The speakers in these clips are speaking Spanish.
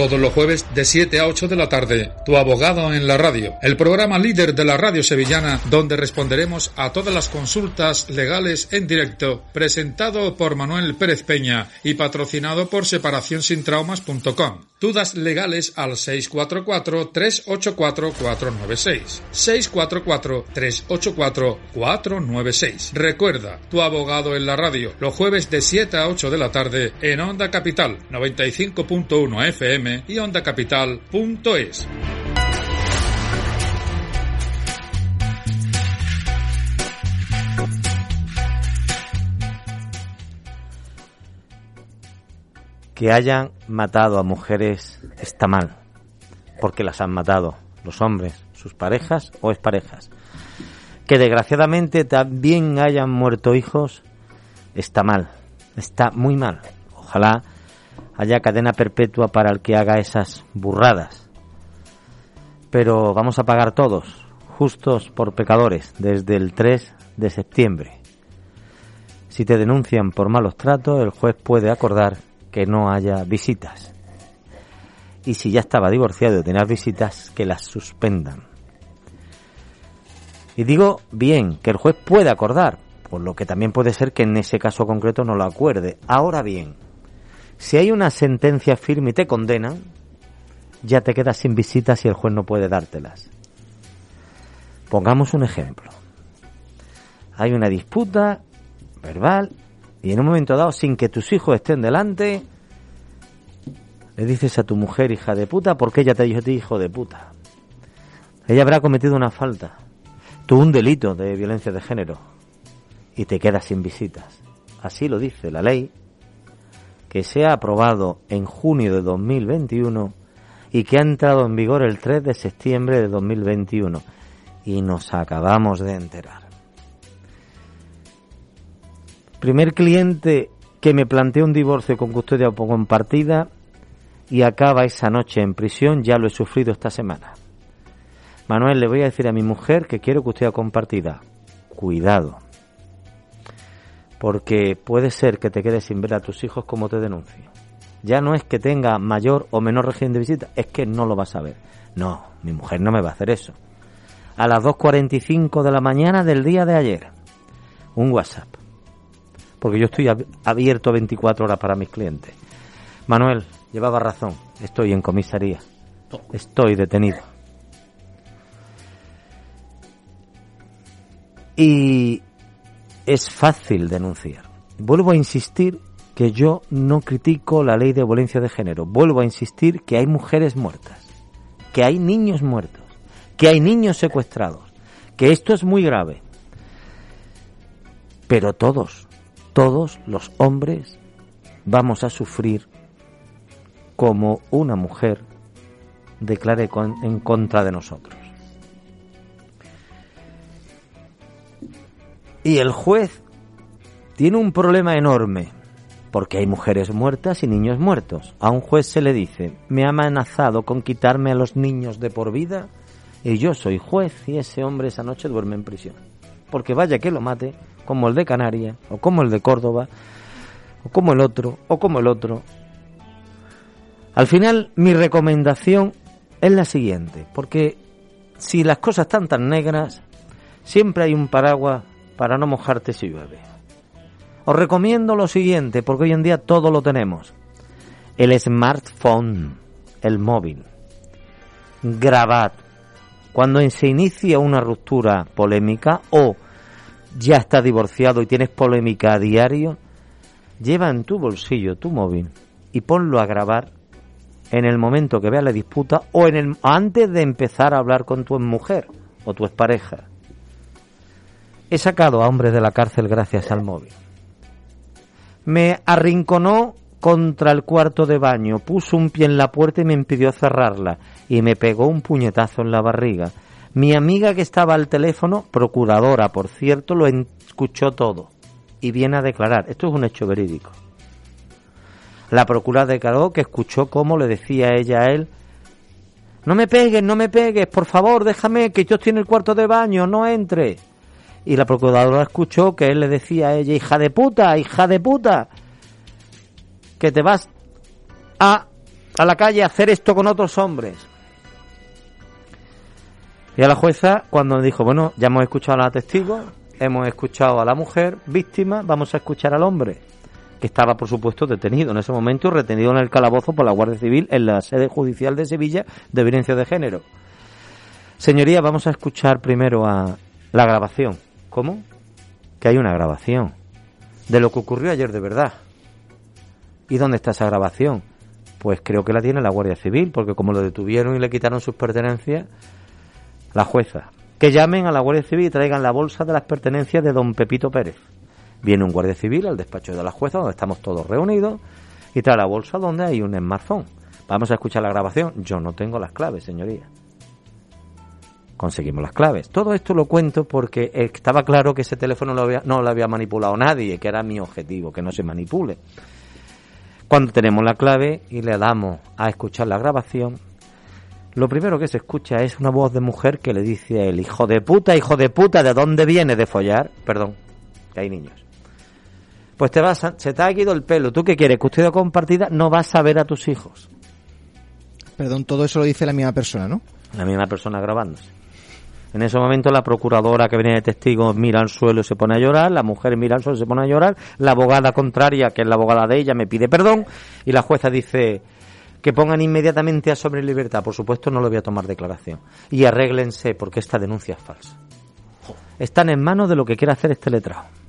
Todos los jueves de 7 a 8 de la tarde, Tu abogado en la radio, el programa líder de la radio sevillana donde responderemos a todas las consultas legales en directo, presentado por Manuel Pérez Peña y patrocinado por separacionsintraumas.com. Dudas legales al 644-384-496. 644-384-496. Recuerda, tu abogado en la radio, los jueves de 7 a 8 de la tarde en Onda Capital 95.1 FM y ondacapital.es. Que hayan matado a mujeres está mal, porque las han matado los hombres, sus parejas o exparejas. Que desgraciadamente también hayan muerto hijos está mal, está muy mal. Ojalá haya cadena perpetua para el que haga esas burradas. Pero vamos a pagar todos, justos por pecadores, desde el 3 de septiembre. Si te denuncian por malos tratos, el juez puede acordar que no haya visitas. Y si ya estaba divorciado y tener visitas, que las suspendan. Y digo bien, que el juez puede acordar, por lo que también puede ser que en ese caso concreto no lo acuerde. Ahora bien, si hay una sentencia firme y te condenan, ya te quedas sin visitas y el juez no puede dártelas. Pongamos un ejemplo. Hay una disputa verbal y en un momento dado, sin que tus hijos estén delante, le dices a tu mujer, hija de puta, porque ella te dijo ti, hijo de puta. Ella habrá cometido una falta, tú un delito de violencia de género y te quedas sin visitas. Así lo dice la ley que se ha aprobado en junio de 2021 y que ha entrado en vigor el 3 de septiembre de 2021 y nos acabamos de enterar. Primer cliente que me plantea un divorcio con custodia compartida y acaba esa noche en prisión, ya lo he sufrido esta semana. Manuel, le voy a decir a mi mujer que quiero custodia compartida. Cuidado porque puede ser que te quedes sin ver a tus hijos como te denuncio. Ya no es que tenga mayor o menor régimen de visita, es que no lo vas a ver. No, mi mujer no me va a hacer eso. A las 2.45 de la mañana del día de ayer, un WhatsApp. Porque yo estoy abierto 24 horas para mis clientes. Manuel, llevaba razón, estoy en comisaría. Estoy detenido. Y es fácil denunciar. Vuelvo a insistir que yo no critico la ley de violencia de género. Vuelvo a insistir que hay mujeres muertas, que hay niños muertos, que hay niños secuestrados, que esto es muy grave. Pero todos, todos los hombres vamos a sufrir como una mujer declare en contra de nosotros. Y el juez tiene un problema enorme, porque hay mujeres muertas y niños muertos. A un juez se le dice, me ha amenazado con quitarme a los niños de por vida y yo soy juez y ese hombre esa noche duerme en prisión. Porque vaya que lo mate, como el de Canarias, o como el de Córdoba, o como el otro, o como el otro. Al final, mi recomendación es la siguiente, porque si las cosas están tan negras, siempre hay un paraguas para no mojarte si llueve. Os recomiendo lo siguiente, porque hoy en día todo lo tenemos. El smartphone, el móvil. Grabad. Cuando se inicia una ruptura polémica o ya está divorciado y tienes polémica a diario, lleva en tu bolsillo tu móvil y ponlo a grabar en el momento que vea la disputa o en el, antes de empezar a hablar con tu mujer o tu expareja. He sacado a hombres de la cárcel gracias al móvil. Me arrinconó contra el cuarto de baño, puso un pie en la puerta y me impidió cerrarla, y me pegó un puñetazo en la barriga. Mi amiga que estaba al teléfono, procuradora por cierto, lo escuchó todo y viene a declarar. Esto es un hecho verídico. La procuradora declaró que escuchó cómo le decía ella a él, no me pegues, no me pegues, por favor, déjame que yo estoy en el cuarto de baño, no entre y la procuradora escuchó que él le decía a ella, hija de puta, hija de puta, que te vas a a la calle a hacer esto con otros hombres. Y a la jueza, cuando dijo, bueno, ya hemos escuchado a la testigo, hemos escuchado a la mujer víctima, vamos a escuchar al hombre, que estaba, por supuesto, detenido en ese momento retenido en el calabozo por la Guardia Civil en la sede judicial de Sevilla de violencia de género. Señoría, vamos a escuchar primero a la grabación. ¿Cómo? Que hay una grabación de lo que ocurrió ayer de verdad. ¿Y dónde está esa grabación? Pues creo que la tiene la Guardia Civil, porque como lo detuvieron y le quitaron sus pertenencias, la jueza. Que llamen a la Guardia Civil y traigan la bolsa de las pertenencias de don Pepito Pérez. Viene un guardia civil al despacho de la jueza, donde estamos todos reunidos, y trae la bolsa donde hay un smartphone. Vamos a escuchar la grabación. Yo no tengo las claves, señoría. Conseguimos las claves. Todo esto lo cuento porque estaba claro que ese teléfono no lo había manipulado nadie, que era mi objetivo, que no se manipule. Cuando tenemos la clave y le damos a escuchar la grabación, lo primero que se escucha es una voz de mujer que le dice a él, hijo de puta, hijo de puta, ¿de dónde viene de follar? Perdón, que hay niños. Pues te vas se te ha ido el pelo. ¿Tú qué quieres? Custodia compartida, no vas a ver a tus hijos. Perdón, todo eso lo dice la misma persona, ¿no? La misma persona grabándose. En ese momento la procuradora que viene de testigo mira al suelo y se pone a llorar, la mujer mira al suelo y se pone a llorar, la abogada contraria, que es la abogada de ella, me pide perdón y la jueza dice, que pongan inmediatamente a sobre libertad. Por supuesto, no lo voy a tomar declaración. Y arréglense, porque esta denuncia es falsa. Están en manos de lo que quiere hacer este letrado.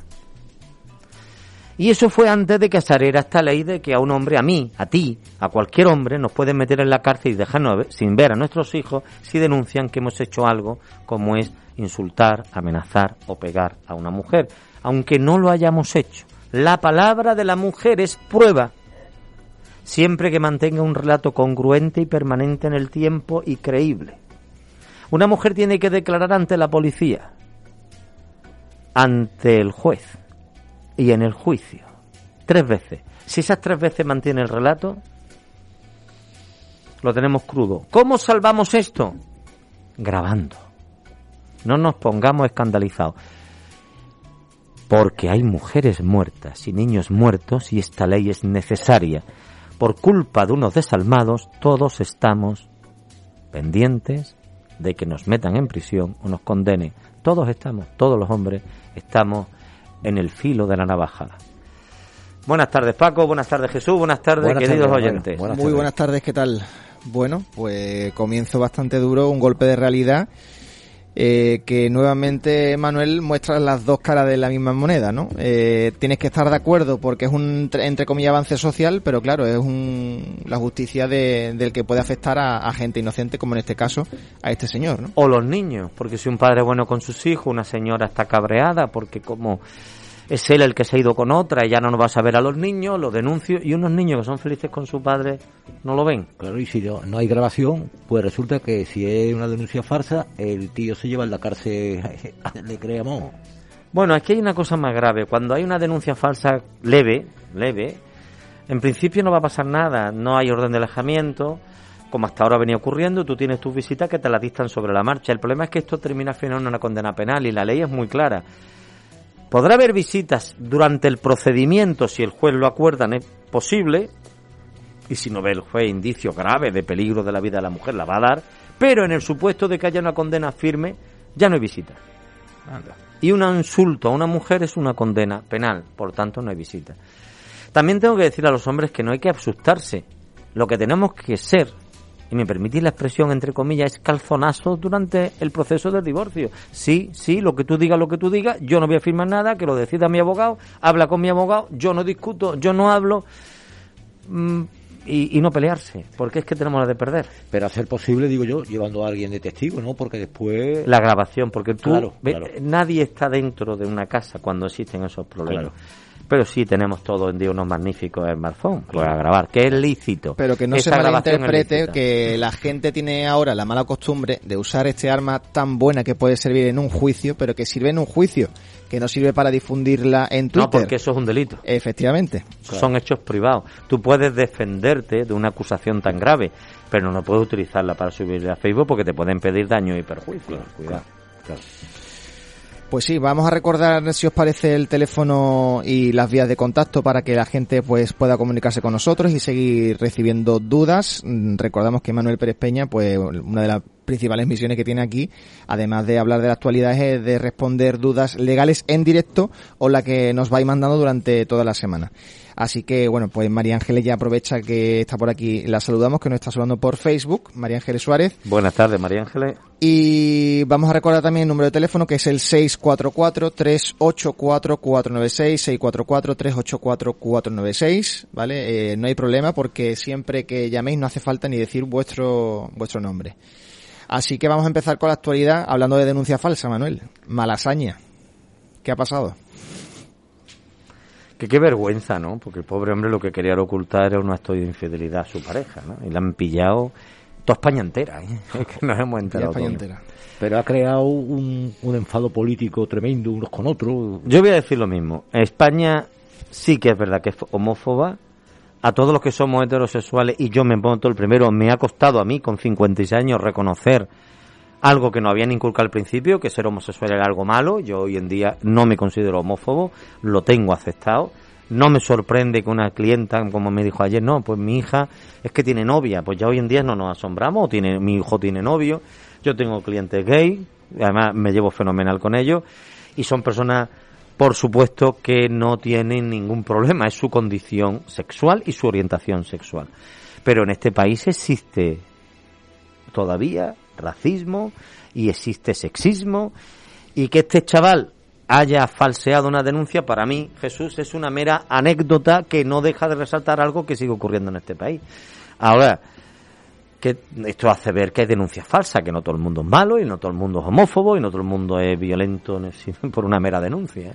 Y eso fue antes de que saliera esta ley de que a un hombre, a mí, a ti, a cualquier hombre, nos pueden meter en la cárcel y dejarnos sin ver a nuestros hijos si denuncian que hemos hecho algo como es insultar, amenazar o pegar a una mujer, aunque no lo hayamos hecho. La palabra de la mujer es prueba siempre que mantenga un relato congruente y permanente en el tiempo y creíble. Una mujer tiene que declarar ante la policía, ante el juez y en el juicio, tres veces. Si esas tres veces mantiene el relato, lo tenemos crudo. ¿Cómo salvamos esto? Grabando. No nos pongamos escandalizados. Porque hay mujeres muertas y niños muertos y esta ley es necesaria por culpa de unos desalmados, todos estamos pendientes de que nos metan en prisión o nos condenen. Todos estamos, todos los hombres estamos en el filo de la navajada. Buenas tardes Paco, buenas tardes Jesús, buenas tardes queridos oyentes. Muy buenas tardes, ¿qué tal? Bueno, pues comienzo bastante duro, un golpe de realidad eh, que nuevamente Manuel muestra las dos caras de la misma moneda, ¿no? Eh, tienes que estar de acuerdo porque es un, entre comillas, avance social, pero claro, es un, la justicia del que puede afectar a, gente inocente, como en este caso a este señor, ¿no? O los niños, porque si un padre es bueno con sus hijos, una señora está cabreada porque como es él el que se ha ido con otra y ya no nos va a saber a los niños, los denuncio y unos niños que son felices con su padre no lo ven. Claro, y si no hay grabación, pues resulta que si es una denuncia farsa, el tío se lleva en la cárcel, le creemos. Bueno, aquí hay una cosa más grave. Cuando hay una denuncia falsa leve, leve, en principio no va a pasar nada, no hay orden de alejamiento, como hasta ahora venía ocurriendo, tú tienes tus visitas que te las dictan sobre la marcha. El problema es que esto termina al final en una condena penal y la ley es muy clara. Podrá haber visitas durante el procedimiento si el juez lo acuerda, es posible, y si no ve el juez indicio grave de peligro de la vida de la mujer, la va a dar, pero en el supuesto de que haya una condena firme, ya no hay visita. Y un insulto a una mujer es una condena penal, por tanto no hay visita. También tengo que decir a los hombres que no hay que asustarse. Lo que tenemos que ser y me permitís la expresión entre comillas, es calzonazo durante el proceso del divorcio. Sí, sí, lo que tú digas, lo que tú digas, yo no voy a firmar nada, que lo decida mi abogado, habla con mi abogado, yo no discuto, yo no hablo. Mm, y, no pelearse, porque es que tenemos la de perder. Pero hacer posible, digo yo, llevando a alguien de testigo, ¿no? Porque después... La grabación, porque tú... Nadie está dentro de una casa cuando existen esos problemas pero sí tenemos todo en día unos magníficos smartphones para grabar, que es lícito. Pero que no se malinterprete que la gente tiene ahora la mala costumbre de usar este arma tan buena que puede servir en un juicio, pero que sirve en un juicio, que no sirve para difundirla en Twitter. No, porque eso es un delito. Efectivamente. Son hechos privados. Tú puedes defenderte de una acusación tan grave, pero no puedes utilizarla para subirla a Facebook porque te pueden pedir daño y perjuicio. Cuidado. Pues sí, vamos a recordar si os parece el teléfono y las vías de contacto para que la gente pues pueda comunicarse con nosotros y seguir recibiendo dudas. Mm, recordamos que Manuel Pérez Peña, pues una de las principales misiones que tiene aquí, además de hablar de la actualidad, es de responder dudas legales en directo o la que nos vais mandando durante toda la semana. Así que, bueno, pues María Ángeles ya aprovecha que está por aquí. La saludamos, que nos está saludando por Facebook. María Ángeles Suárez. Buenas tardes, María Ángeles. Y vamos a recordar también el número de teléfono, que es el 644-384-496, 644-384-496, ¿vale? Eh, no hay problema porque siempre que llaméis no hace falta ni decir vuestro, vuestro nombre. Así que vamos a empezar con la actualidad hablando de denuncia falsa, Manuel. Malasaña. ¿Qué ha pasado? Que qué vergüenza, ¿no? Porque el pobre hombre lo que quería ocultar era un acto de infidelidad a su pareja, ¿no? Y la han pillado toda España entera, ¿eh? que nos hemos enterado. España entera. Pero ha creado un, un enfado político tremendo unos con otros. Yo voy a decir lo mismo. España sí que es verdad que es homófoba. A todos los que somos heterosexuales, y yo me pongo todo el primero, me ha costado a mí con 56 años reconocer algo que no habían inculcado al principio, que ser homosexual era algo malo. Yo hoy en día no me considero homófobo, lo tengo aceptado. No me sorprende que una clienta, como me dijo ayer, no, pues mi hija es que tiene novia. Pues ya hoy en día no nos asombramos, mi hijo tiene novio. Yo tengo clientes gay, además me llevo fenomenal con ellos. Y son personas, por supuesto, que no tienen ningún problema, es su condición sexual y su orientación sexual. Pero en este país existe todavía racismo y existe sexismo y que este chaval haya falseado una denuncia, para mí, Jesús, es una mera anécdota que no deja de resaltar algo que sigue ocurriendo en este país. Ahora, que esto hace ver que hay denuncias falsas, que no todo el mundo es malo y no todo el mundo es homófobo y no todo el mundo es violento por una mera denuncia. ¿eh?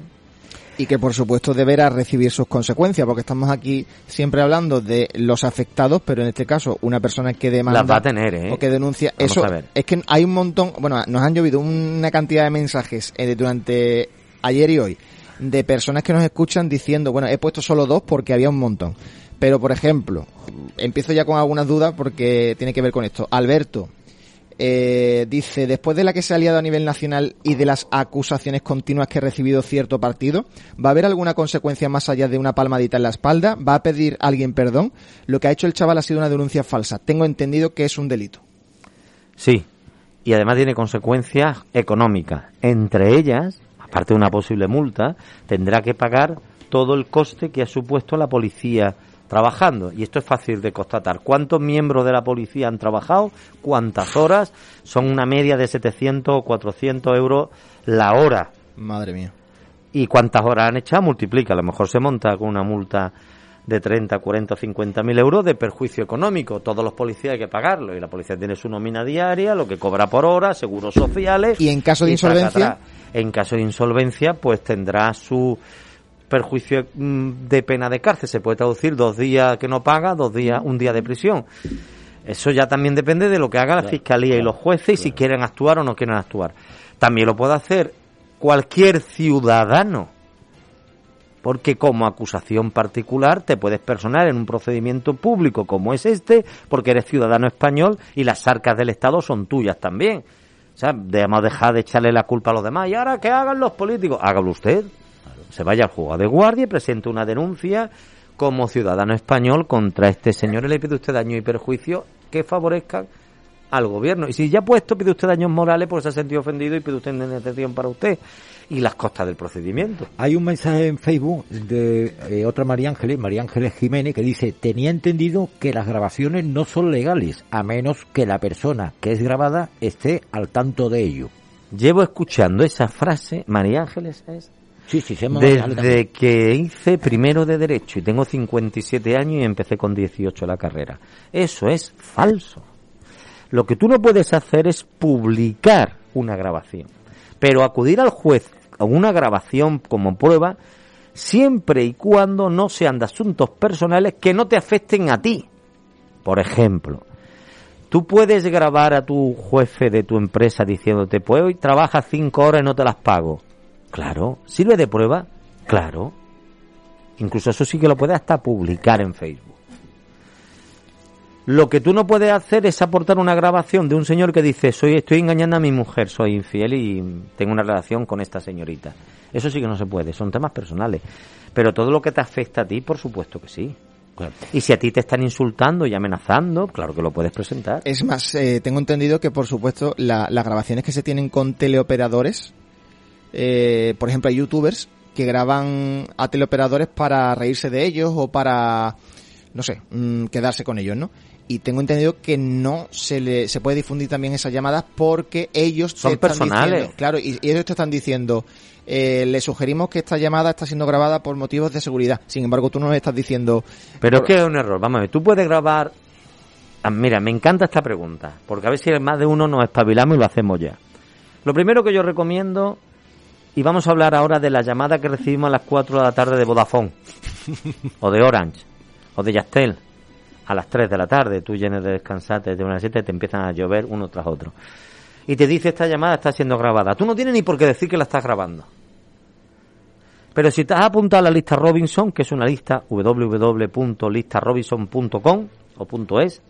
Y que por supuesto deberá recibir sus consecuencias, porque estamos aquí siempre hablando de los afectados, pero en este caso una persona que demanda Las va a tener, ¿eh? o que denuncia, eso es que hay un montón, bueno, nos han llovido una cantidad de mensajes eh, durante ayer y hoy de personas que nos escuchan diciendo, bueno, he puesto solo dos porque había un montón. Pero, por ejemplo, empiezo ya con algunas dudas porque tiene que ver con esto. Alberto, eh, dice, después de la que se ha liado a nivel nacional y de las acusaciones continuas que ha recibido cierto partido, ¿va a haber alguna consecuencia más allá de una palmadita en la espalda? ¿Va a pedir alguien perdón? Lo que ha hecho el chaval ha sido una denuncia falsa. Tengo entendido que es un delito. Sí, y además tiene consecuencias económicas. Entre ellas, aparte de una posible multa, tendrá que pagar todo el coste que ha supuesto la policía trabajando. Y esto es fácil de constatar. ¿Cuántos miembros de la policía han trabajado? ¿Cuántas horas? Son una media de 700 o 400 euros la hora. Madre mía. ¿Y cuántas horas han echado? Multiplica. A lo mejor se monta con una multa de 30, 40 o 50 mil euros de perjuicio económico. Todos los policías hay que pagarlo. Y la policía tiene su nómina diaria, lo que cobra por hora, seguros sociales. ¿Y en caso de insolvencia? En caso de insolvencia, pues tendrá su perjuicio mm, de pena de cárcel. Se puede traducir dos días que no paga, dos días, un día de prisión. Eso ya también depende de lo que haga la fiscalía y los jueces y si quieren actuar o no quieren actuar. También lo puede hacer cualquier ciudadano. Porque como acusación particular te puedes personar en un procedimiento público como es este, porque eres ciudadano español y las arcas del Estado son tuyas también. O sea, debemos dejar de echarle la culpa a los demás. Y ahora que hagan los políticos, hágalo usted se vaya al juego de guardia y presente una denuncia como ciudadano español contra este señor y le pide usted daño y perjuicio que favorezcan al gobierno. Y si ya ha puesto, pide usted daños morales porque se ha sentido ofendido y pide usted indemnización para usted y las costas del procedimiento. Hay un mensaje en Facebook de eh, otra María Ángeles, María Ángeles Jiménez, que dice, tenía entendido que las grabaciones no son legales, a menos que la persona que es grabada esté al tanto de ello. Llevo escuchando esa frase, María Ángeles, es Sí, sí, Desde que hice primero de Derecho y tengo 57 años y empecé con 18 la carrera. Eso es falso. Lo que tú no puedes hacer es publicar una grabación. Pero acudir al juez a una grabación como prueba siempre y cuando no sean de asuntos personales que no te afecten a ti. Por ejemplo, tú puedes grabar a tu jefe de tu empresa diciéndote, pues hoy trabajas cinco horas y no te las pago. Claro. ¿Sirve de prueba? Claro. Incluso eso sí que lo puede hasta publicar en Facebook. Lo que tú no puedes hacer es aportar una grabación de un señor que dice, soy, estoy engañando a mi mujer, soy infiel y tengo una relación con esta señorita. Eso sí que no se puede, son temas personales. Pero todo lo que te afecta a ti, por supuesto que sí. Y si a ti te están insultando y amenazando, claro que lo puedes presentar. Es más, eh, tengo entendido que, por supuesto, las grabaciones que se tienen con teleoperadores, eh, por ejemplo, hay youtubers que graban a teleoperadores para reírse de ellos o para, no sé, mm, quedarse con ellos, ¿no? y tengo entendido que no se le se puede difundir también esas llamadas porque ellos son personales. claro y, ellos te están diciendo eh, le sugerimos que esta llamada está siendo grabada por motivos de seguridad. Sin embargo tú no estás diciendo pero es que es un error. Vamos a ver tú puedes grabar ah, mira me encanta esta pregunta porque a ver si más de uno nos espabilamos y lo hacemos ya. Lo primero que yo recomiendo y vamos a hablar ahora de la llamada que recibimos a las 4 de la tarde de Vodafone o de Orange o de Yastel a las 3 de la tarde, tú llenes de descansarte de una 7 te empiezan a llover uno tras otro. Y te dice esta llamada está siendo grabada. Tú no tienes ni por qué decir que la estás grabando. Pero si te has apuntado a la lista Robinson, que es una lista www.listarobinson.com o .es,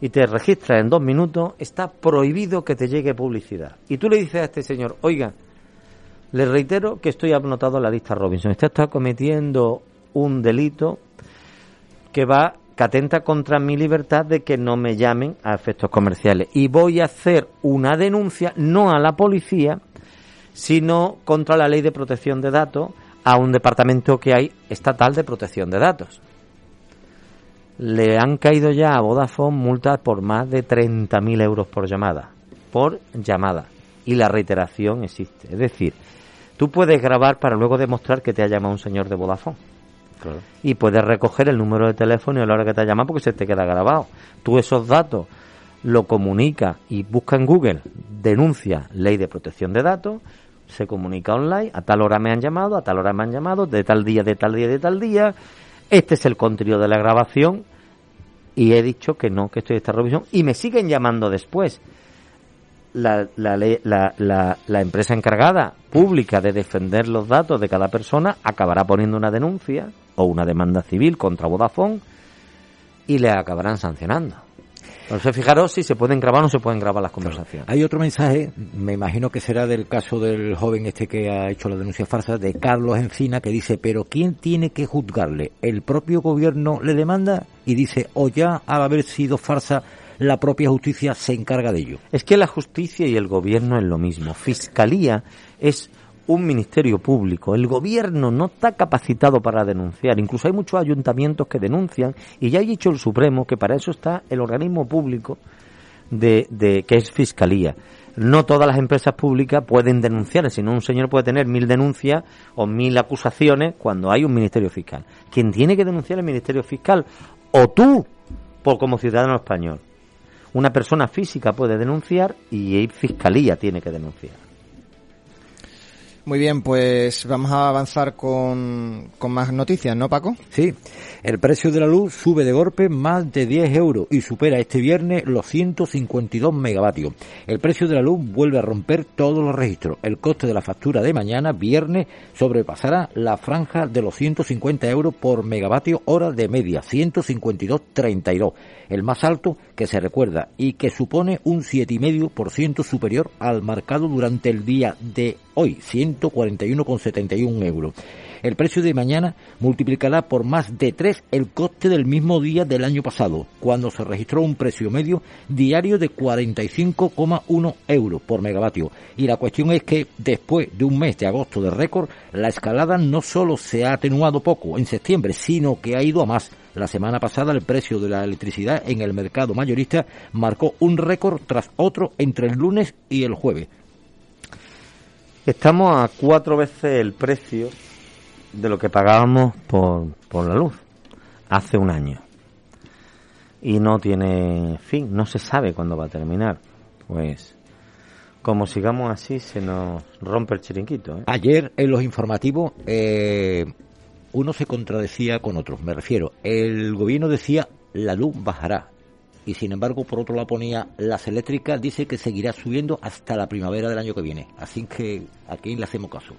y te registras en dos minutos, está prohibido que te llegue publicidad. Y tú le dices a este señor, oiga, le reitero que estoy anotado en la lista Robinson. Usted está cometiendo un delito que va que atenta contra mi libertad de que no me llamen a efectos comerciales. Y voy a hacer una denuncia no a la policía, sino contra la ley de protección de datos a un departamento que hay estatal de protección de datos. Le han caído ya a Vodafone multas por más de 30.000 euros por llamada. Por llamada. Y la reiteración existe. Es decir, tú puedes grabar para luego demostrar que te ha llamado un señor de Vodafone y puedes recoger el número de teléfono y a la hora que te llama porque se te queda grabado. Tú esos datos lo comunica y busca en Google, denuncia ley de protección de datos, se comunica online, a tal hora me han llamado, a tal hora me han llamado, de tal día, de tal día, de tal día, este es el contenido de la grabación y he dicho que no, que estoy en esta revisión y me siguen llamando después. La, la, la, la, empresa encargada pública de defender los datos de cada persona acabará poniendo una denuncia o una demanda civil contra Vodafone y le acabarán sancionando. Entonces, fijaros si se pueden grabar o no se pueden grabar las conversaciones. Hay otro mensaje, me imagino que será del caso del joven este que ha hecho la denuncia falsa, de Carlos Encina, que dice, pero ¿quién tiene que juzgarle? ¿El propio gobierno le demanda? Y dice, o ya al haber sido farsa, la propia justicia se encarga de ello. Es que la justicia y el gobierno es lo mismo. Fiscalía es un ministerio público. El gobierno no está capacitado para denunciar. Incluso hay muchos ayuntamientos que denuncian y ya ha dicho el Supremo que para eso está el organismo público de, que es fiscalía. No todas las empresas públicas pueden denunciar, sino un señor puede tener mil denuncias o mil acusaciones cuando hay un ministerio fiscal. Quien tiene que denunciar el ministerio fiscal o tú, por como ciudadano español. Una persona física puede denunciar y fiscalía tiene que denunciar. Muy bien, pues vamos a avanzar con, con más noticias, ¿no, Paco? Sí, el precio de la luz sube de golpe más de 10 euros y supera este viernes los 152 megavatios. El precio de la luz vuelve a romper todos los registros. El coste de la factura de mañana, viernes, sobrepasará la franja de los 150 euros por megavatio hora de media, 152,32, el más alto que se recuerda y que supone un 7,5% superior al marcado durante el día de hoy, 141,71 euros. El precio de mañana multiplicará por más de 3 el coste del mismo día del año pasado, cuando se registró un precio medio diario de 45,1 euros por megavatio. Y la cuestión es que después de un mes de agosto de récord, la escalada no solo se ha atenuado poco en septiembre, sino que ha ido a más. La semana pasada el precio de la electricidad en el mercado mayorista marcó un récord tras otro entre el lunes y el jueves. Estamos a cuatro veces el precio de lo que pagábamos por, por la luz hace un año. Y no tiene fin, no se sabe cuándo va a terminar. Pues como sigamos así se nos rompe el chiringuito. ¿eh? Ayer en los informativos eh, uno se contradecía con otro. Me refiero, el gobierno decía la luz bajará y sin embargo por otro lado ponía las eléctricas dice que seguirá subiendo hasta la primavera del año que viene así que a quién le hacemos caso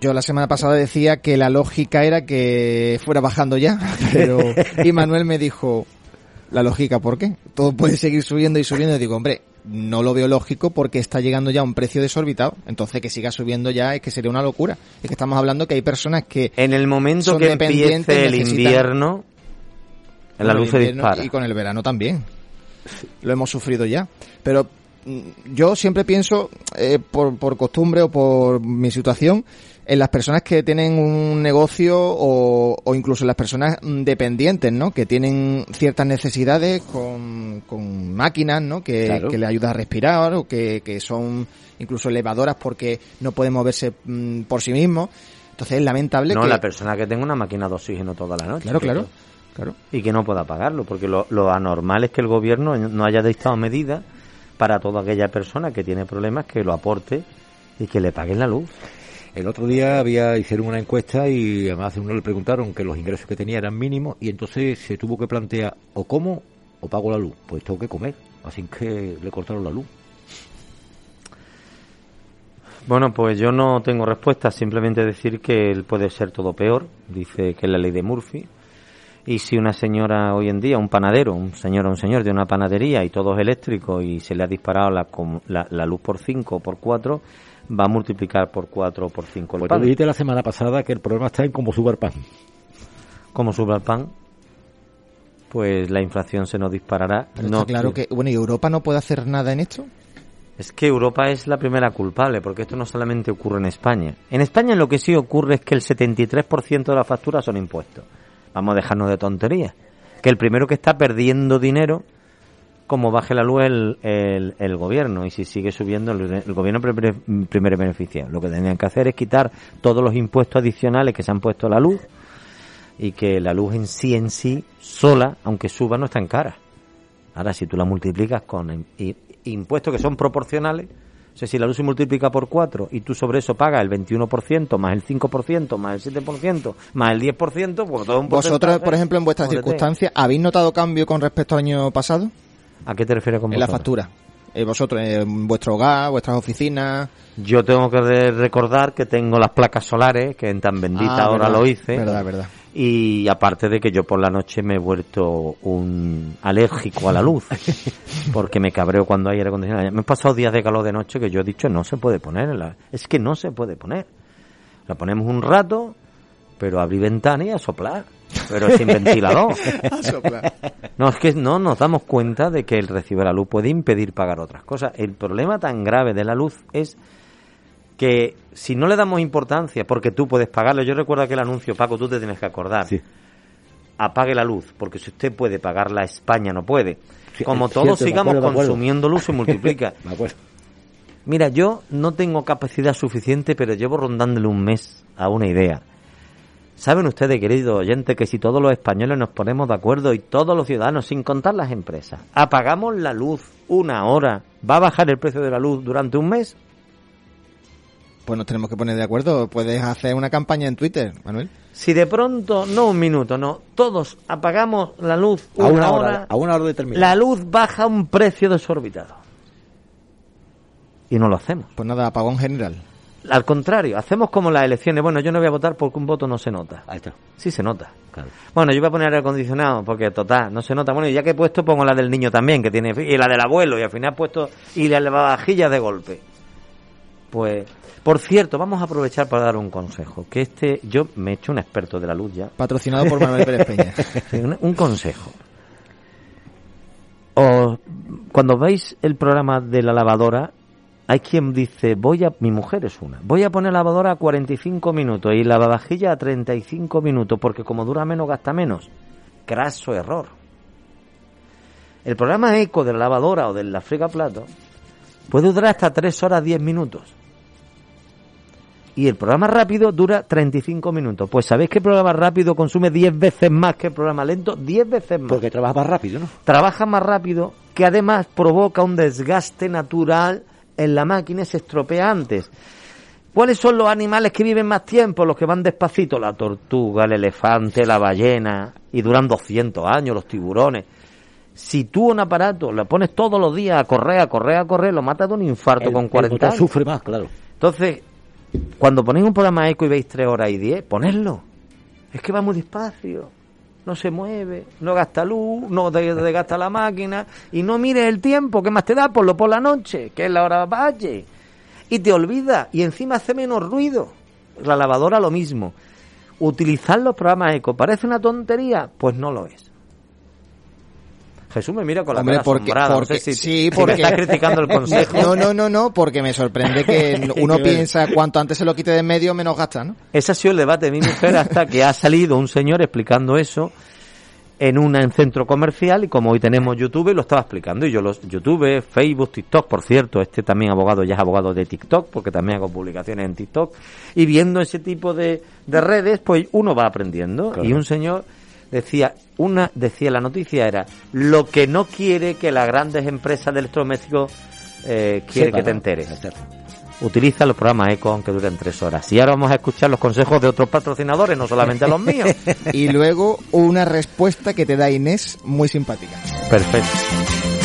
yo la semana pasada decía que la lógica era que fuera bajando ya pero y Manuel me dijo La lógica, ¿por qué? Todo puede seguir subiendo y subiendo. Y digo, hombre, no lo veo lógico porque está llegando ya a un precio desorbitado. Entonces que siga subiendo ya es que sería una locura. Es que estamos hablando que hay personas que... En el momento son que dependientes, empiece el necesitan- invierno, la luz se dispara. Y con el verano también. Lo hemos sufrido ya. Pero mm, yo siempre pienso, eh, por, por costumbre o por mi situación, en las personas que tienen un negocio o, o incluso en las personas mm, dependientes, ¿no? Que tienen ciertas necesidades con, con máquinas, ¿no? Que, Claro. que le ayudan a respirar o que, que son incluso elevadoras porque no pueden moverse mm, por sí mismos. Entonces es lamentable No, que... la persona que tenga una máquina de oxígeno toda la noche. Claro, claro, claro. Y que no pueda pagarlo, porque lo, lo anormal es que el gobierno no haya dictado medidas para toda aquella persona que tiene problemas que lo aporte y que le paguen la luz. El otro día había hicieron una encuesta y además a uno le preguntaron que los ingresos que tenía eran mínimos y entonces se tuvo que plantear o como o pago la luz. Pues tengo que comer, así que le cortaron la luz. Bueno, pues yo no tengo respuesta, simplemente decir que él puede ser todo peor, dice que es la ley de Murphy. Y si una señora hoy en día, un panadero, un señor o un señor de una panadería y todo es eléctrico y se le ha disparado la, com- la, la luz por 5 o por 4, va a multiplicar por 4 o por 5 el Pues pan. tú dijiste la semana pasada que el problema está en cómo sube el pan. Como sube el pan, pues la inflación se nos disparará. Pero No está claro que, bueno, ¿y Europa no puede hacer nada en esto? Es que Europa es la primera culpable, porque esto no solamente ocurre en España. En España lo que sí ocurre es que el 73% de las facturas son impuestos. Vamos a dejarnos de tonterías. Que el primero que está perdiendo dinero, como baje la luz el, el, gobierno, y si sigue subiendo, el, gobierno primer, beneficia. Lo que tendrían que hacer es quitar todos los impuestos adicionales que se han puesto a la luz, y que la luz en sí, en sí, sola, aunque suba, no está en cara. Ahora, si tú la multiplicas con impuestos que son proporcionales, o sea, si la luz se multiplica por 4 y tú sobre eso pagas el 21%, más el 5%, más el 7%, más el 10%, pues todo un Vosotros, por ejemplo, en vuestras circunstancias, ¿habéis notado cambio con respecto al año pasado? ¿A qué te refieres con En la factura. Eh, vosotros, en vuestro hogar, vuestras oficinas. Yo tengo que recordar que tengo las placas solares, que en tan bendita Ah, hora verdad, lo hice. Verdad, verdad. Y aparte de que yo por la noche me he vuelto un alérgico a la luz, porque me cabreo cuando hay aire acondicionado. Me he pasado días de calor de noche que yo he dicho no se puede poner. la- Es que no se puede poner. La ponemos un rato, pero abrir ventana y a soplar, pero sin ventilador. No, es que no nos damos cuenta de que el recibo de la luz puede impedir pagar otras cosas. El problema tan grave de la luz es que si no le damos importancia, porque tú puedes pagarlo, yo recuerdo aquel anuncio, Paco, tú te tienes que acordar. Sí. Apague la luz, porque si usted puede pagarla, España no puede. Sí, Como todos cierto, sigamos acuerdo, consumiendo luz, se multiplica. Me acuerdo. Mira, yo no tengo capacidad suficiente, pero llevo rondándole un mes a una idea. ¿Saben ustedes, querido oyente, que si todos los españoles nos ponemos de acuerdo y todos los ciudadanos, sin contar las empresas, apagamos la luz una hora, ¿va a bajar el precio de la luz durante un mes? Pues nos tenemos que poner de acuerdo. Puedes hacer una campaña en Twitter, Manuel. Si de pronto, no un minuto, no, todos apagamos la luz A una, una hora, hora, a una hora determinada. la luz baja a un precio desorbitado. Y no lo hacemos. Pues nada, apagón general. Al contrario, hacemos como las elecciones. Bueno, yo no voy a votar porque un voto no se nota. Ahí está. Sí se nota. Claro. Bueno, yo voy a poner aire acondicionado porque total, no se nota. Bueno, y ya que he puesto, pongo la del niño también, que tiene, y la del abuelo, y al final he puesto, y la lavavajillas de golpe. Pues, por cierto, vamos a aprovechar para dar un consejo, que este, yo me he hecho un experto de la luz ya, Patrocinado por Manuel Pérez Peña. Un, un consejo. O, cuando veis el programa de la lavadora, hay quien dice, voy a, mi mujer es una, voy a poner la lavadora a 45 minutos y la lavavajilla a 35 minutos, porque como dura menos, gasta menos. Craso error. El programa eco de la lavadora o de la plato puede durar hasta 3 horas 10 minutos. Y el programa rápido dura 35 minutos. Pues ¿sabéis que el programa rápido consume 10 veces más que el programa lento? 10 veces más Porque trabaja más rápido, ¿no? trabaja más rápido, que además provoca un desgaste natural en la máquina y se estropea antes. ¿Cuáles son los animales que viven más tiempo? Los que van despacito, la tortuga, el elefante, la ballena, y duran 200 años, los tiburones. Si tú un aparato lo pones todos los días a correr, a correr, a correr, lo matas de un infarto El- con el 40 motor años. sufre más, claro. Entonces, cuando ponéis un programa eco y veis 3 horas y 10, ponedlo. Es que va muy despacio. no se mueve, no gasta luz, no gasta la máquina y no mires el tiempo, ¿qué más te da? Ponlo por la noche, que es la hora valle. Y te olvida y encima hace menos ruido. La lavadora lo mismo. Utilizar los programas eco, ¿parece una tontería? Pues no lo es. Jesús me mira con la Hombre, cara porque, asombrada. No porque- sé si- sí, si porque me está criticando el consejo. No, no, no, no, porque me sorprende que uno piensa cuanto antes se lo quite de en medio menos gasta, ¿no? Ese ha sido el debate de mi mujer hasta que ha salido un señor explicando eso en un en centro comercial y como hoy tenemos YouTube lo estaba explicando y yo los YouTube, Facebook, TikTok, por cierto, este también abogado ya es abogado de TikTok porque también hago publicaciones en TikTok y viendo ese tipo de, de redes pues uno va aprendiendo y un señor decía una decía la noticia era lo que no quiere que las grandes empresas de electrodomésticos eh, quiere Sepa, que te ¿no? enteres utiliza los programas ECO aunque duren tres horas. Y ahora vamos a escuchar los consejos de otros patrocinadores, no solamente los míos. Y luego una respuesta que te da Inés muy simpática. Perfecto.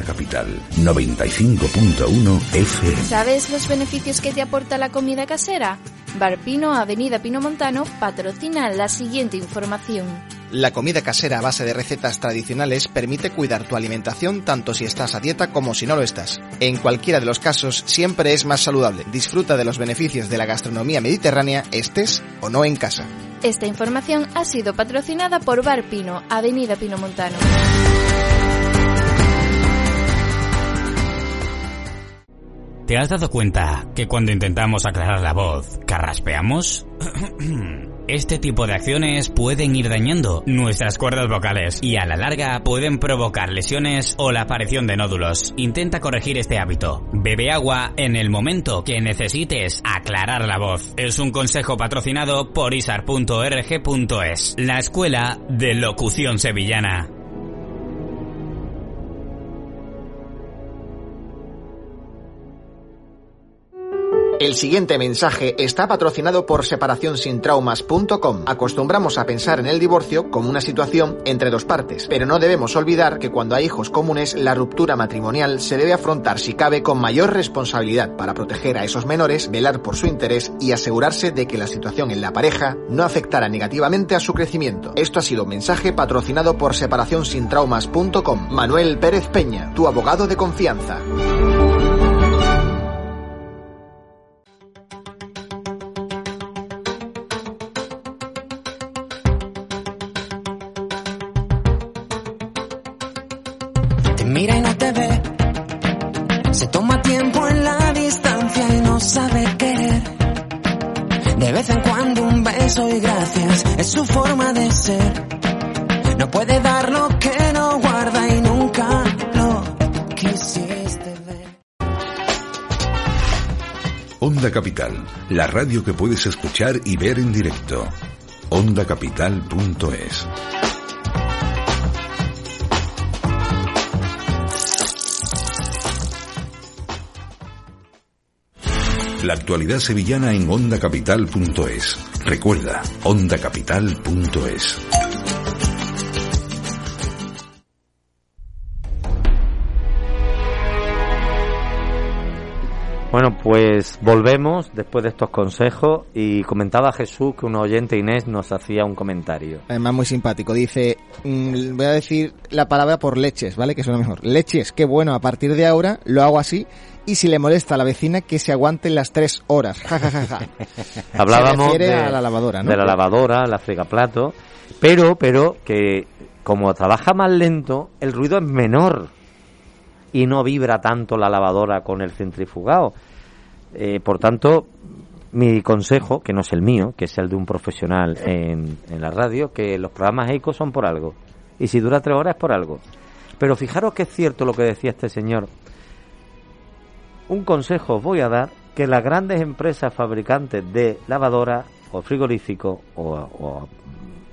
Onda Capital 95.1 FM. ¿Sabes los beneficios que te aporta la comida casera? Barpino, Avenida Pino Montano, patrocina la siguiente información. La comida casera a base de recetas tradicionales permite cuidar tu alimentación tanto si estás a dieta como si no lo estás. En cualquiera de los casos siempre es más saludable. Disfruta de los beneficios de la gastronomía mediterránea estés o no en casa. Esta información ha sido patrocinada por Barpino, Avenida Pino Montano. ¿Te has dado cuenta que cuando intentamos aclarar la voz, carraspeamos? Este tipo de acciones pueden ir dañando nuestras cuerdas vocales y a la larga pueden provocar lesiones o la aparición de nódulos. Intenta corregir este hábito. Bebe agua en el momento que necesites aclarar la voz. Es un consejo patrocinado por isar.org.es, la escuela de locución sevillana. El siguiente mensaje está patrocinado por separacionsintraumas.com. Acostumbramos a pensar en el divorcio como una situación entre dos partes, pero no debemos olvidar que cuando hay hijos comunes, la ruptura matrimonial se debe afrontar si cabe con mayor responsabilidad para proteger a esos menores, velar por su interés y asegurarse de que la situación en la pareja no afectara negativamente a su crecimiento. Esto ha sido un mensaje patrocinado por separacionsintraumas.com. Manuel Pérez Peña, tu abogado de confianza. Mira y no te ve. Se toma tiempo en la distancia y no sabe querer. De vez en cuando un beso y gracias es su forma de ser. No puede dar lo que no guarda y nunca lo quisiste ver. Onda Capital, la radio que puedes escuchar y ver en directo. Ondacapital.es. La actualidad sevillana en ondacapital.es. Recuerda, ondacapital.es. Bueno, pues volvemos después de estos consejos y comentaba Jesús que un oyente Inés nos hacía un comentario. Además muy simpático. Dice, mm, voy a decir la palabra por leches, ¿vale? Que suena mejor. Leches, qué bueno, a partir de ahora lo hago así y si le molesta a la vecina que se aguante las tres horas. Ja, ja, ja, ja. Hablábamos Se de, a la lavadora, ¿no? de la lavadora, la fregaplato, pero, pero que como trabaja más lento, el ruido es menor y no vibra tanto la lavadora con el centrifugado. Eh, por tanto, mi consejo, que no es el mío, que es el de un profesional en, en la radio, que los programas EICO son por algo. Y si dura tres horas es por algo. Pero fijaros que es cierto lo que decía este señor. Un consejo os voy a dar que las grandes empresas fabricantes de lavadora o frigorífico o,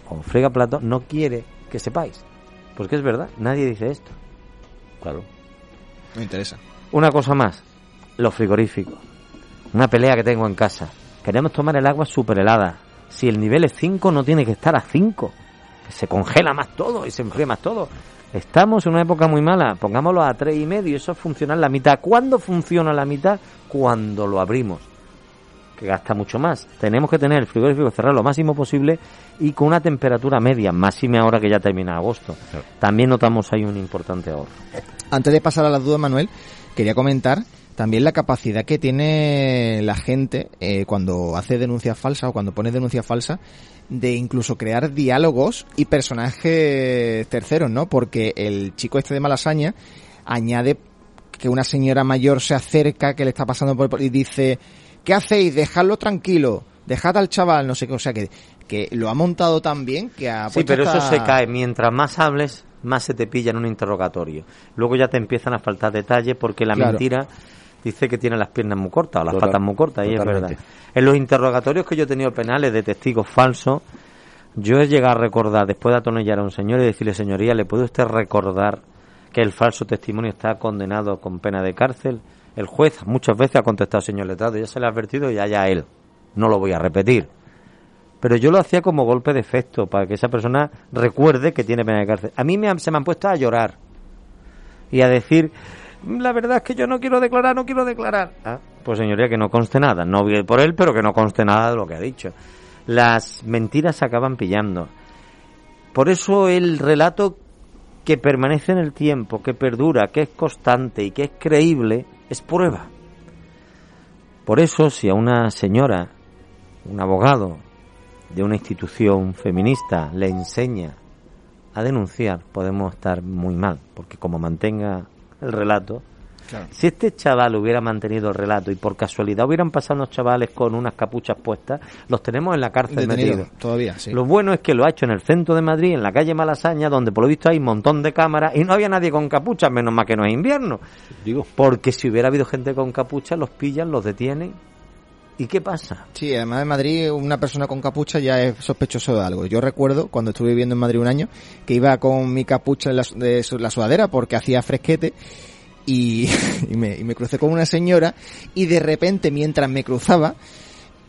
o, no quiere que sepáis. Porque es verdad, nadie dice esto. Claro. Me interesa. Una cosa más, los frigoríficos. Una pelea que tengo en casa. queremos tomar el agua super helada. Si el nivel es 5, no tiene que estar a 5. Se congela más todo y se enfría más todo. Estamos en una época muy mala, pongámoslo a tres y medio, eso funciona en la mitad. ¿Cuándo funciona la mitad? Cuando lo abrimos, que gasta mucho más. Tenemos que tener el frigorífico cerrado lo máximo posible y con una temperatura media, máxime ahora que ya termina agosto. También notamos ahí un importante ahorro. Antes de pasar a las dudas, Manuel, quería comentar también la capacidad que tiene la gente eh, cuando hace denuncias falsas o cuando pone denuncias falsas de incluso crear diálogos y personajes terceros, ¿no? Porque el chico este de Malasaña añade que una señora mayor se acerca, que le está pasando por y dice, ¿qué hacéis? Dejadlo tranquilo, dejad al chaval, no sé qué, o sea que, que lo ha montado tan bien que ha Sí, pero eso se cae. Mientras más hables, más se te pilla en un interrogatorio. Luego ya te empiezan a faltar detalles porque la Claro. mentira dice que tiene las piernas muy cortas o las Total- patas muy cortas y es verdad. En los interrogatorios que yo he tenido penales de testigos falsos, yo he llegado a recordar, después de atonillar a un señor y decirle, señoría, ¿le puede usted recordar que el falso testimonio está condenado con pena de cárcel? El juez muchas veces ha contestado, señor letrado, ya se le ha advertido y allá él. No lo voy a repetir. Pero yo lo hacía como golpe de efecto, para que esa persona recuerde que tiene pena de cárcel. A mí me han- se me han puesto a llorar y a decir, la verdad es que yo no quiero declarar, no quiero declarar. Ah, pues señoría, que no conste nada. No voy por él, pero que no conste nada de lo que ha dicho. Las mentiras se acaban pillando. Por eso el relato que permanece en el tiempo, que perdura, que es constante y que es creíble, es prueba. Por eso, si a una señora, un abogado de una institución feminista le enseña a denunciar, podemos estar muy mal, porque como mantenga el relato, si este chaval hubiera mantenido el relato y por casualidad hubieran pasado unos chavales con unas capuchas puestas, los tenemos en la cárcel metidos. todavía, sí. Lo bueno es que lo ha hecho en el centro de Madrid, en la calle Malasaña, donde por lo visto hay un montón de cámaras y no había nadie con capucha, menos mal que no es invierno. Digo, Porque si hubiera habido gente con capucha, los pillan, los detienen. ¿Y qué pasa? Sí, además en Madrid una persona con capucha ya es sospechoso de algo. Yo recuerdo cuando estuve viviendo en Madrid un año que iba con mi capucha en la, de la sudadera porque hacía fresquete y, y me, y me crucé con una señora y de repente mientras me cruzaba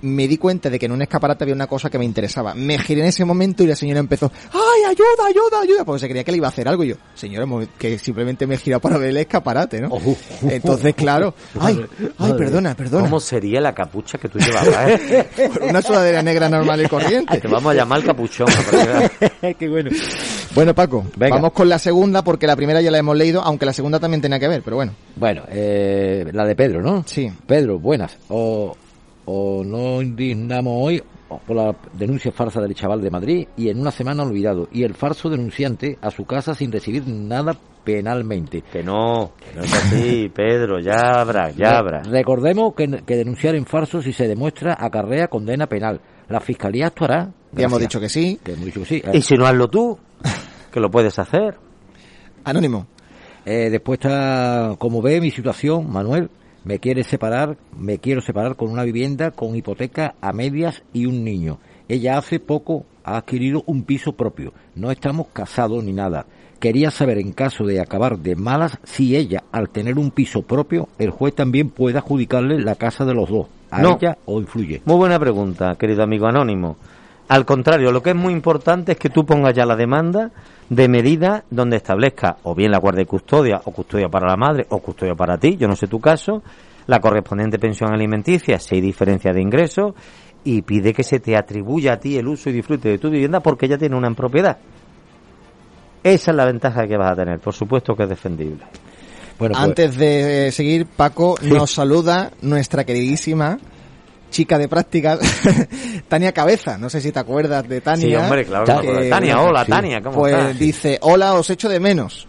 me di cuenta de que en un escaparate había una cosa que me interesaba. Me giré en ese momento y la señora empezó, ¡ay, ayuda, ayuda, ayuda! Porque se creía que le iba a hacer algo y yo, señora, que simplemente me he girado para ver el escaparate, ¿no? Entonces, claro, ¡ay, ay, perdona, perdona! ¿Cómo sería la capucha que tú llevabas? eh? Una sudadera negra normal y corriente. Te vamos a llamar capuchón. porque- qué bueno. Bueno, Paco, Venga. vamos con la segunda porque la primera ya la hemos leído, aunque la segunda también tenía que ver, pero bueno. Bueno, eh, la de Pedro, ¿no? Sí. Pedro, buenas. O, o no indignamos hoy por la denuncia falsa del chaval de Madrid y en una semana olvidado. Y el falso denunciante a su casa sin recibir nada penalmente. Que no, que no es así, Pedro, ya habrá, ya habrá. Recordemos que, que denunciar en falso si se demuestra acarrea condena penal. La fiscalía actuará. Ya hemos Gracias. dicho que sí. Que hemos dicho que sí. Y si no hazlo tú, que lo puedes hacer. Anónimo. Eh, después está, como ve mi situación, Manuel, me quiere separar, me quiero separar con una vivienda con hipoteca a medias y un niño. Ella hace poco ha adquirido un piso propio. No estamos casados ni nada. Quería saber, en caso de acabar de malas, si ella, al tener un piso propio, el juez también puede adjudicarle la casa de los dos. ¿A No. ella o influye? Muy buena pregunta, querido amigo anónimo. Al contrario, lo que es muy importante es que tú pongas ya la demanda de medida donde establezca o bien la guardia y custodia, o custodia para la madre, o custodia para ti, yo no sé tu caso, la correspondiente pensión alimenticia si hay diferencia de ingresos, y pide que se te atribuya a ti el uso y disfrute de tu vivienda porque ella tiene una en propiedad. Esa es la ventaja que vas a tener, por supuesto que es defendible. Bueno, pues, Antes de seguir, Paco, nos saluda nuestra queridísima chica de prácticas, Tania Cabeza. No sé si te acuerdas de Tania. Sí, hombre, claro que. Tania, hola, sí. Tania, ¿cómo Pues estás? dice, hola, os echo de menos.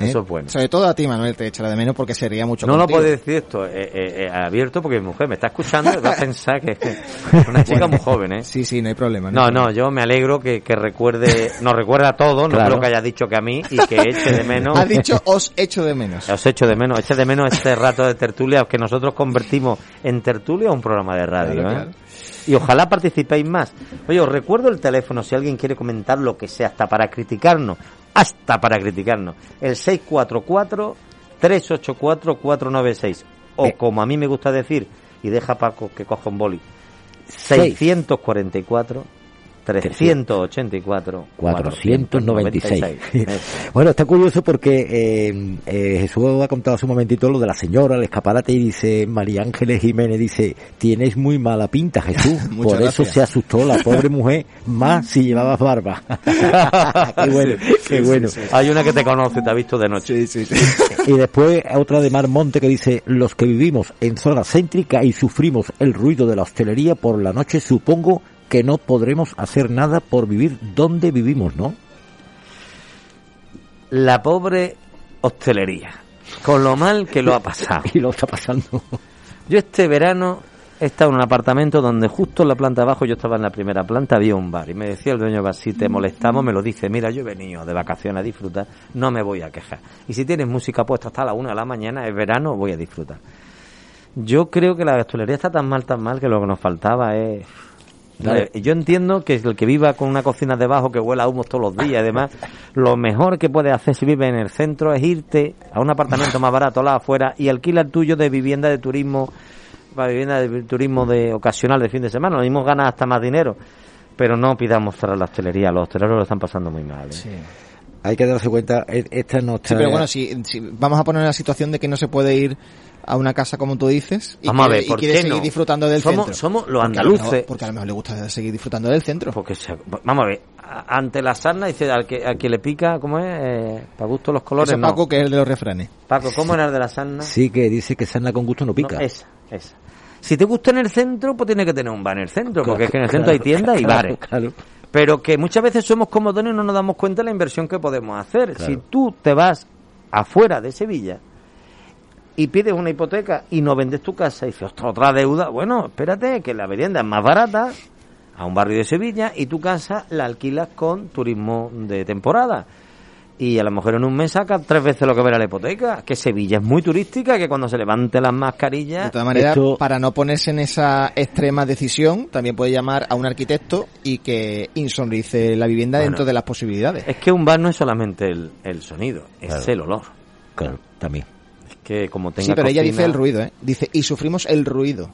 ¿Eh? Eso es bueno. Sobre todo a ti, Manuel, te echará de menos porque sería mucho No lo contigo. puedo decir esto eh, eh, eh, abierto porque mi mujer me está escuchando y va a pensar que es una chica muy joven, ¿eh? Sí, sí, no hay problema. No, hay no, yo me alegro que, que recuerde, nos recuerda a todos, no creo que haya dicho que a mí y que eche de menos. Ha dicho, os echo de menos. Os echo de menos, eche de menos este rato de tertulia que nosotros convertimos en tertulia un programa de radio, Claro, ¿eh? claro. Y ojalá participéis más. Oye, os recuerdo el teléfono si alguien quiere comentar lo que sea, hasta para criticarnos, hasta para criticarnos. El 644-384-496. O Eh. como a mí me gusta decir, y deja Paco que coja un boli, 644 384 496. 496. bueno, está curioso porque eh, eh, Jesús ha contado hace un momentito lo de la señora, el escaparate, y dice María Ángeles Jiménez, dice, tienes muy mala pinta, Jesús. Por eso se asustó la pobre mujer, más si llevabas barba. qué bueno, qué bueno. Hay una que te conoce, te ha visto de noche. Y después otra de Mar Monte que dice, los que vivimos en zona céntrica y sufrimos el ruido de la hostelería por la noche, supongo que no podremos hacer nada por vivir donde vivimos, ¿no? La pobre hostelería, con lo mal que lo ha pasado. Y lo está pasando. Yo este verano he estado en un apartamento donde justo en la planta abajo, yo estaba en la primera planta, había un bar. Y me decía el dueño si te molestamos, me lo dice, mira, yo he venido de vacaciones a disfrutar, no me voy a quejar. Y si tienes música puesta hasta la una de la mañana, es verano, voy a disfrutar. Yo creo que la hostelería está tan mal, tan mal, que lo que nos faltaba es... Yo entiendo que el que viva con una cocina debajo que huela a humos todos los días, además, lo mejor que puedes hacer si vives en el centro es irte a un apartamento más barato, la afuera, y alquila el tuyo de vivienda de turismo, para vivienda de turismo de ocasional de fin de semana. Lo mismo ganas hasta más dinero, pero no pidamos cerrar la hostelería. Los hosteleros lo están pasando muy mal. ¿eh? Hay que darse cuenta, e- esta no está... Sí, pero bueno, si, si vamos a poner la situación de que no se puede ir a una casa como tú dices y Vamos a quiere, ver, y ¿por quiere qué seguir no? disfrutando del Somos- centro. somos los Porque a lo mejor- andaluces. Porque a lo mejor le gusta seguir disfrutando del centro. Porque se- vamos a ver, a- ante la sarna dice al que, al que le pica, ¿cómo es? Eh, para gusto los colores. Eso no. Paco, que es el de los refranes. Paco, ¿cómo era el de la sarna? Sí, que dice que sana con gusto no pica. No, esa, esa. Si te gusta en el centro, pues tiene que tener un bar en el centro, porque es que en el centro Claro, hay tiendas y claro, bares. claro. Pero que muchas veces somos comodones y no nos damos cuenta de la inversión que podemos hacer. Claro. Si tú te vas afuera de Sevilla y pides una hipoteca y no vendes tu casa y dices, "Ostras, otra deuda, bueno, espérate, que la vivienda es más barata a un barrio de Sevilla y tu casa la alquilas con turismo de temporada. Y a lo mejor en un mes sacas tres veces lo que verá la hipoteca. Que Sevilla es muy turística, que cuando se levante las mascarillas... De todas maneras, Esto- para no ponerse en esa extrema decisión, también puede llamar a un arquitecto y que insonorice la vivienda Bueno. dentro de las posibilidades. Es que un bar no es solamente el, el sonido, es Claro. el olor. Claro, también. Es que como tenga Sí, pero ella dice el ruido, ¿eh? Dice, y sufrimos el ruido.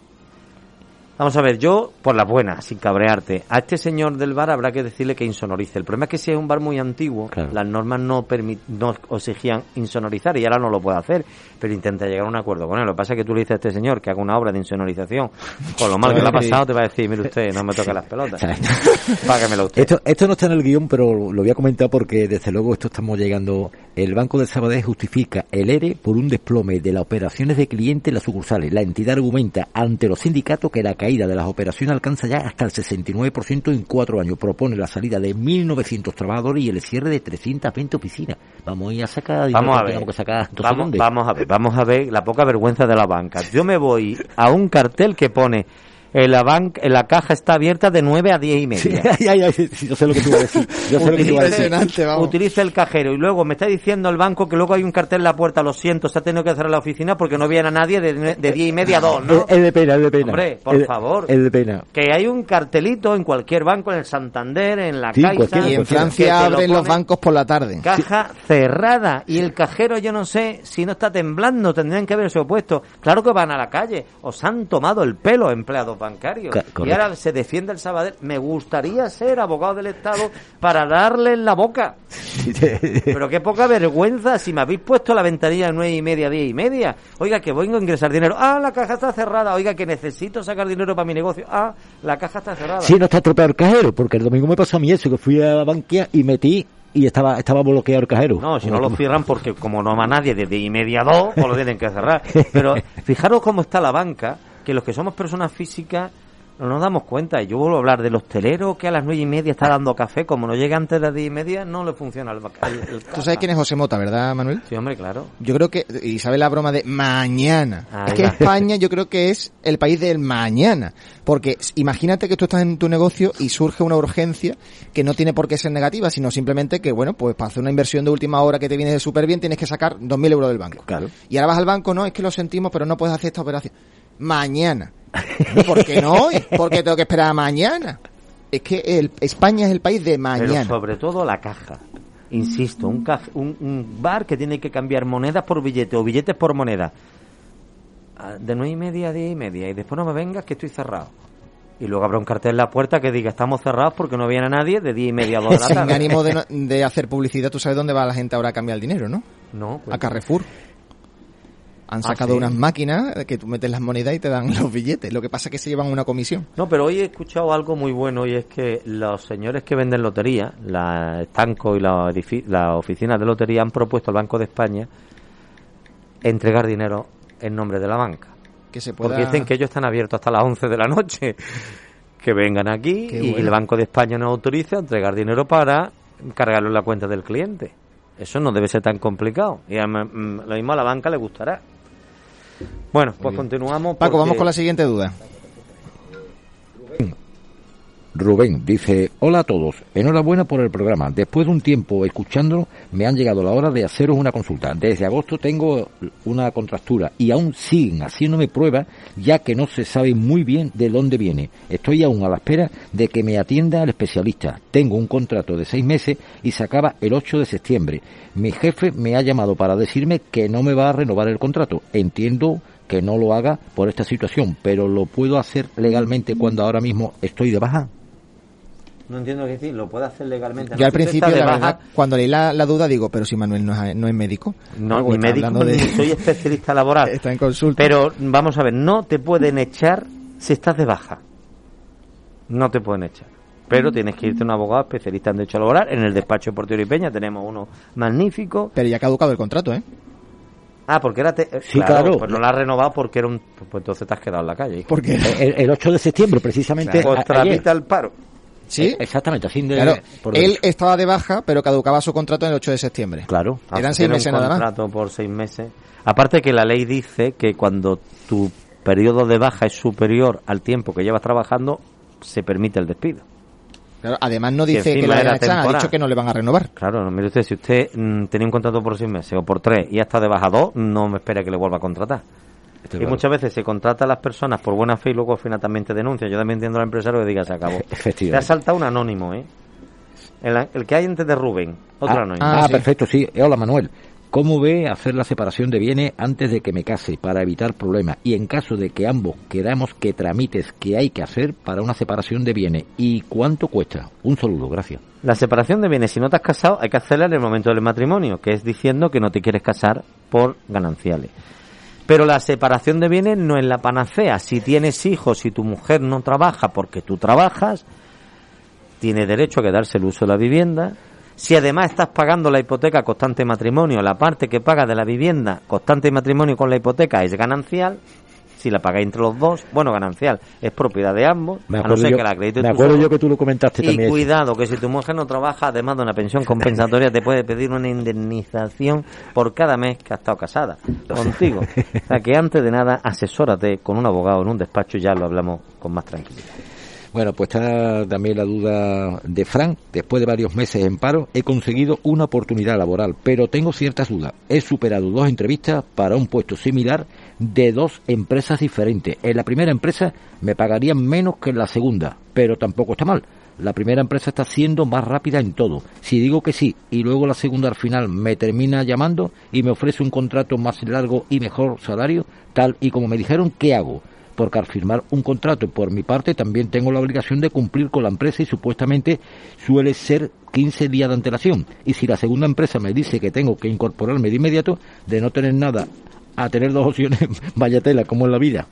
Vamos a ver, yo, por la buena, sin cabrearte, a este señor del bar habrá que decirle que insonorice. El problema es que si es un bar muy antiguo, Claro. las normas no, permit- no exigían insonorizar y ahora no lo puede hacer, pero intenta llegar a un acuerdo con él. Lo que pasa es que tú le dices a este señor que haga una obra de insonorización, con lo mal que le ha pasado, te va a decir, mire usted, no me toque las pelotas. Págamelo usted. Esto, esto no está en el guion, pero lo voy a comentar porque desde luego esto estamos llegando. El Banco de Sabadell justifica el ERE por un desplome de las operaciones de clientes en las sucursales. La entidad argumenta ante los sindicatos que la caída de las operaciones alcanza ya hasta el 69% en cuatro años. Propone la salida de 1.900 trabajadores y el cierre de 320 oficinas. Vamos a ir a sacar... Vamos a ver. que sacar. Vamos, vamos a ver, vamos a ver la poca vergüenza de la banca. Yo me voy a un cartel que pone la banca, en la caja está abierta de 9 a 10 y Sí, media. ay, ay, ay, sí, yo sé lo que tú vas a decir. Yo sé lo que tú vas a decir. Impresionante, vamos. utiliza el cajero y luego me está diciendo el banco que luego hay un cartel en la puerta, lo siento, se ha tenido que cerrar la oficina porque no viene a nadie de, de 10 y media a 2, ¿no? Es, es de pena, es de pena. Hombre, por Es- favor. Es de pena. Que hay un cartelito en cualquier banco, en el Santander, en la Sí, Caixa. Y en. Francia lo abren los bancos por la tarde. Caja cerrada y el cajero yo no sé si no está temblando, tendrían que haberse opuesto. Claro que van a la calle, os han tomado el pelo empleados bancarios. Ca- y ahora se defiende el Sabadell. Me gustaría ser abogado del Estado para darle en la boca. Pero qué poca vergüenza si me habéis puesto la ventanilla nueve y media, diez y media. Oiga, que vengo a ingresar dinero. Ah, la caja está cerrada. Oiga, que necesito sacar dinero para mi negocio. Ah, la caja está cerrada. Sí, no está estropeado el cajero, porque el domingo me pasó a mí eso, que fui a la banquia y metí y estaba estaba bloqueado el cajero. No, si no lo cierran porque como no va nadie de 10 y media a 2, pues lo tienen que cerrar. Pero fijaros cómo está la banca, que los que somos personas físicas no nos damos cuenta. Y yo vuelvo a hablar del hostelero que a las nueve y media está dando café, como no llega antes de las diez y media, no le funciona el, el, el Tú sabes quién es José Mota, ¿verdad, Manuel? Sí, hombre, claro. Yo creo que, y sabe la broma de mañana. Ahí es que va. España yo creo que es el país del mañana. Porque imagínate que tú estás en tu negocio y surge una urgencia que no tiene por qué ser negativa, sino simplemente que, bueno, pues para hacer una inversión de última hora que te viene súper bien tienes que sacar 2.000 euros del banco. Claro. Y ahora vas al banco, no, es que lo sentimos, pero no puedes hacer esta operación. Mañana. ¿Por qué no hoy? Porque tengo que esperar a mañana. Es que el, España es el país de Pero mañana. sobre todo la caja. Insisto, un, caj- un, un bar que tiene que cambiar monedas por billetes o billetes por moneda. Ah, De nueve y media a diez y media. Y después no me vengas que estoy cerrado. Y luego habrá un cartel en la puerta que diga estamos cerrados porque no viene nadie de 10 y media a 2 de la Sin tarde. ánimo de, no- de hacer publicidad, tú sabes dónde va la gente ahora a cambiar el dinero, ¿no? No, pues- A Carrefour. Han Ah, sacado ¿sí? unas máquinas que tú metes las monedas y te dan los billetes. Lo que pasa es que se llevan una comisión. No, pero hoy he escuchado algo muy bueno y es que los señores que venden lotería, la Estanco y la, edifi- la oficina de lotería han propuesto al Banco de España entregar dinero en nombre de la banca. Que se pueda... Porque dicen que ellos están abiertos hasta las 11 de la noche. Que vengan aquí Qué y bueno. el Banco de España nos autoriza a entregar dinero para cargarlo en la cuenta del cliente. Eso no debe ser tan complicado. Y a, lo mismo a la banca le gustará. Bueno, pues continuamos. Paco, vamos con la siguiente duda. Rubén dice, hola a todos, enhorabuena por el programa. Después de un tiempo escuchándolo, me han llegado la hora de haceros una consulta. Desde agosto tengo una contractura y aún siguen haciéndome pruebas ya que no se sabe muy bien de dónde viene. Estoy aún a la espera de que me atienda el especialista. Tengo un contrato de seis meses y se acaba el 8 de septiembre. Mi jefe me ha llamado para decirme que no me va a renovar el contrato. Entiendo que no lo haga por esta situación, pero lo puedo hacer legalmente cuando ahora mismo estoy de baja. No entiendo qué decir, lo puede hacer legalmente. Yo al principio, la baja, verdad, cuando leí la, la duda, digo, pero si Manuel no es, no es médico. No, ni médico, hablando de- ni soy especialista laboral. Está en consulta. Pero vamos a ver, no te pueden echar si estás de baja. No te pueden echar. Pero tienes que irte a un abogado especialista en derecho laboral. En el despacho de Portero y Peña tenemos uno magnífico. Pero ya ha caducado el contrato, ¿eh? Ah, porque era... te- Sí, claro. Pues no lo has renovado porque era un... Pues entonces te has quedado en la calle. hijo. Porque... El, el 8 de septiembre, precisamente. Pues a- ayer. al paro. Sí, Eh, Exactamente, así de. claro. por Él estaba de baja, pero caducaba su contrato en el 8 de septiembre. Claro. Eran seis un meses nada más. contrato por seis meses. Aparte que la ley dice que cuando tu periodo de baja es superior al tiempo que llevas trabajando, se permite el despido. Claro, además no dice que era vayan a echar, ha dicho que no le van a renovar. Claro, mire usted, si usted mm, tenía un contrato por seis meses o por tres y hasta de baja dos, no me espera que le vuelva a contratar. Está y claro. muchas veces se contrata a las personas por buena fe y luego al final también te denuncia. Yo también entiendo al empresario que diga se acabó. Te ha saltado un anónimo, ¿eh? El, el que hay antes de Rubén, otro ah, anónimo. ah, sí. perfecto, sí. Eh, Hola, Manuel. ¿Cómo ve hacer la separación de bienes antes de que me case para evitar problemas? Y en caso de que ambos queramos que tramites que hay que hacer para una separación de bienes. ¿Y cuánto cuesta? Un saludo, gracias. La separación de bienes, si no te has casado, hay que hacerla en el momento del matrimonio, que es diciendo que no te quieres casar por gananciales. Pero la separación de bienes no es la panacea. Si tienes hijos, si tu mujer no trabaja porque tú trabajas, tiene derecho a quedarse el uso de la vivienda. Si además estás pagando la hipoteca constante matrimonio, la parte que pagas de la vivienda constante matrimonio con la hipoteca es ganancial. Si la pagáis entre los dos, bueno, ganancial es propiedad de ambos, Me a no ser yo, que la acredites me acuerdo yo que tú lo comentaste Y también. cuidado, que si tu mujer no trabaja, además de una pensión compensatoria, te puede pedir una indemnización por cada mes que ha estado casada contigo. O sea que antes de nada, asesórate con un abogado en un despacho y ya lo hablamos con más tranquilidad. Bueno, pues está también la duda de Fran. Después de varios meses en paro, he conseguido una oportunidad laboral, pero tengo ciertas dudas. He superado dos entrevistas para un puesto similar de dos empresas diferentes. En la primera empresa me pagarían menos que en la segunda, pero tampoco está mal. La primera empresa está siendo más rápida en todo. Si digo que sí y luego la segunda al final me termina llamando y me ofrece un contrato más largo y mejor salario, tal y como me dijeron, ¿qué hago? Porque al firmar un contrato por mi parte también tengo la obligación de cumplir con la empresa y supuestamente suele ser 15 días de antelación. Y si la segunda empresa me dice que tengo que incorporarme de inmediato, de no tener nada a tener dos opciones, vaya tela, como en la vida.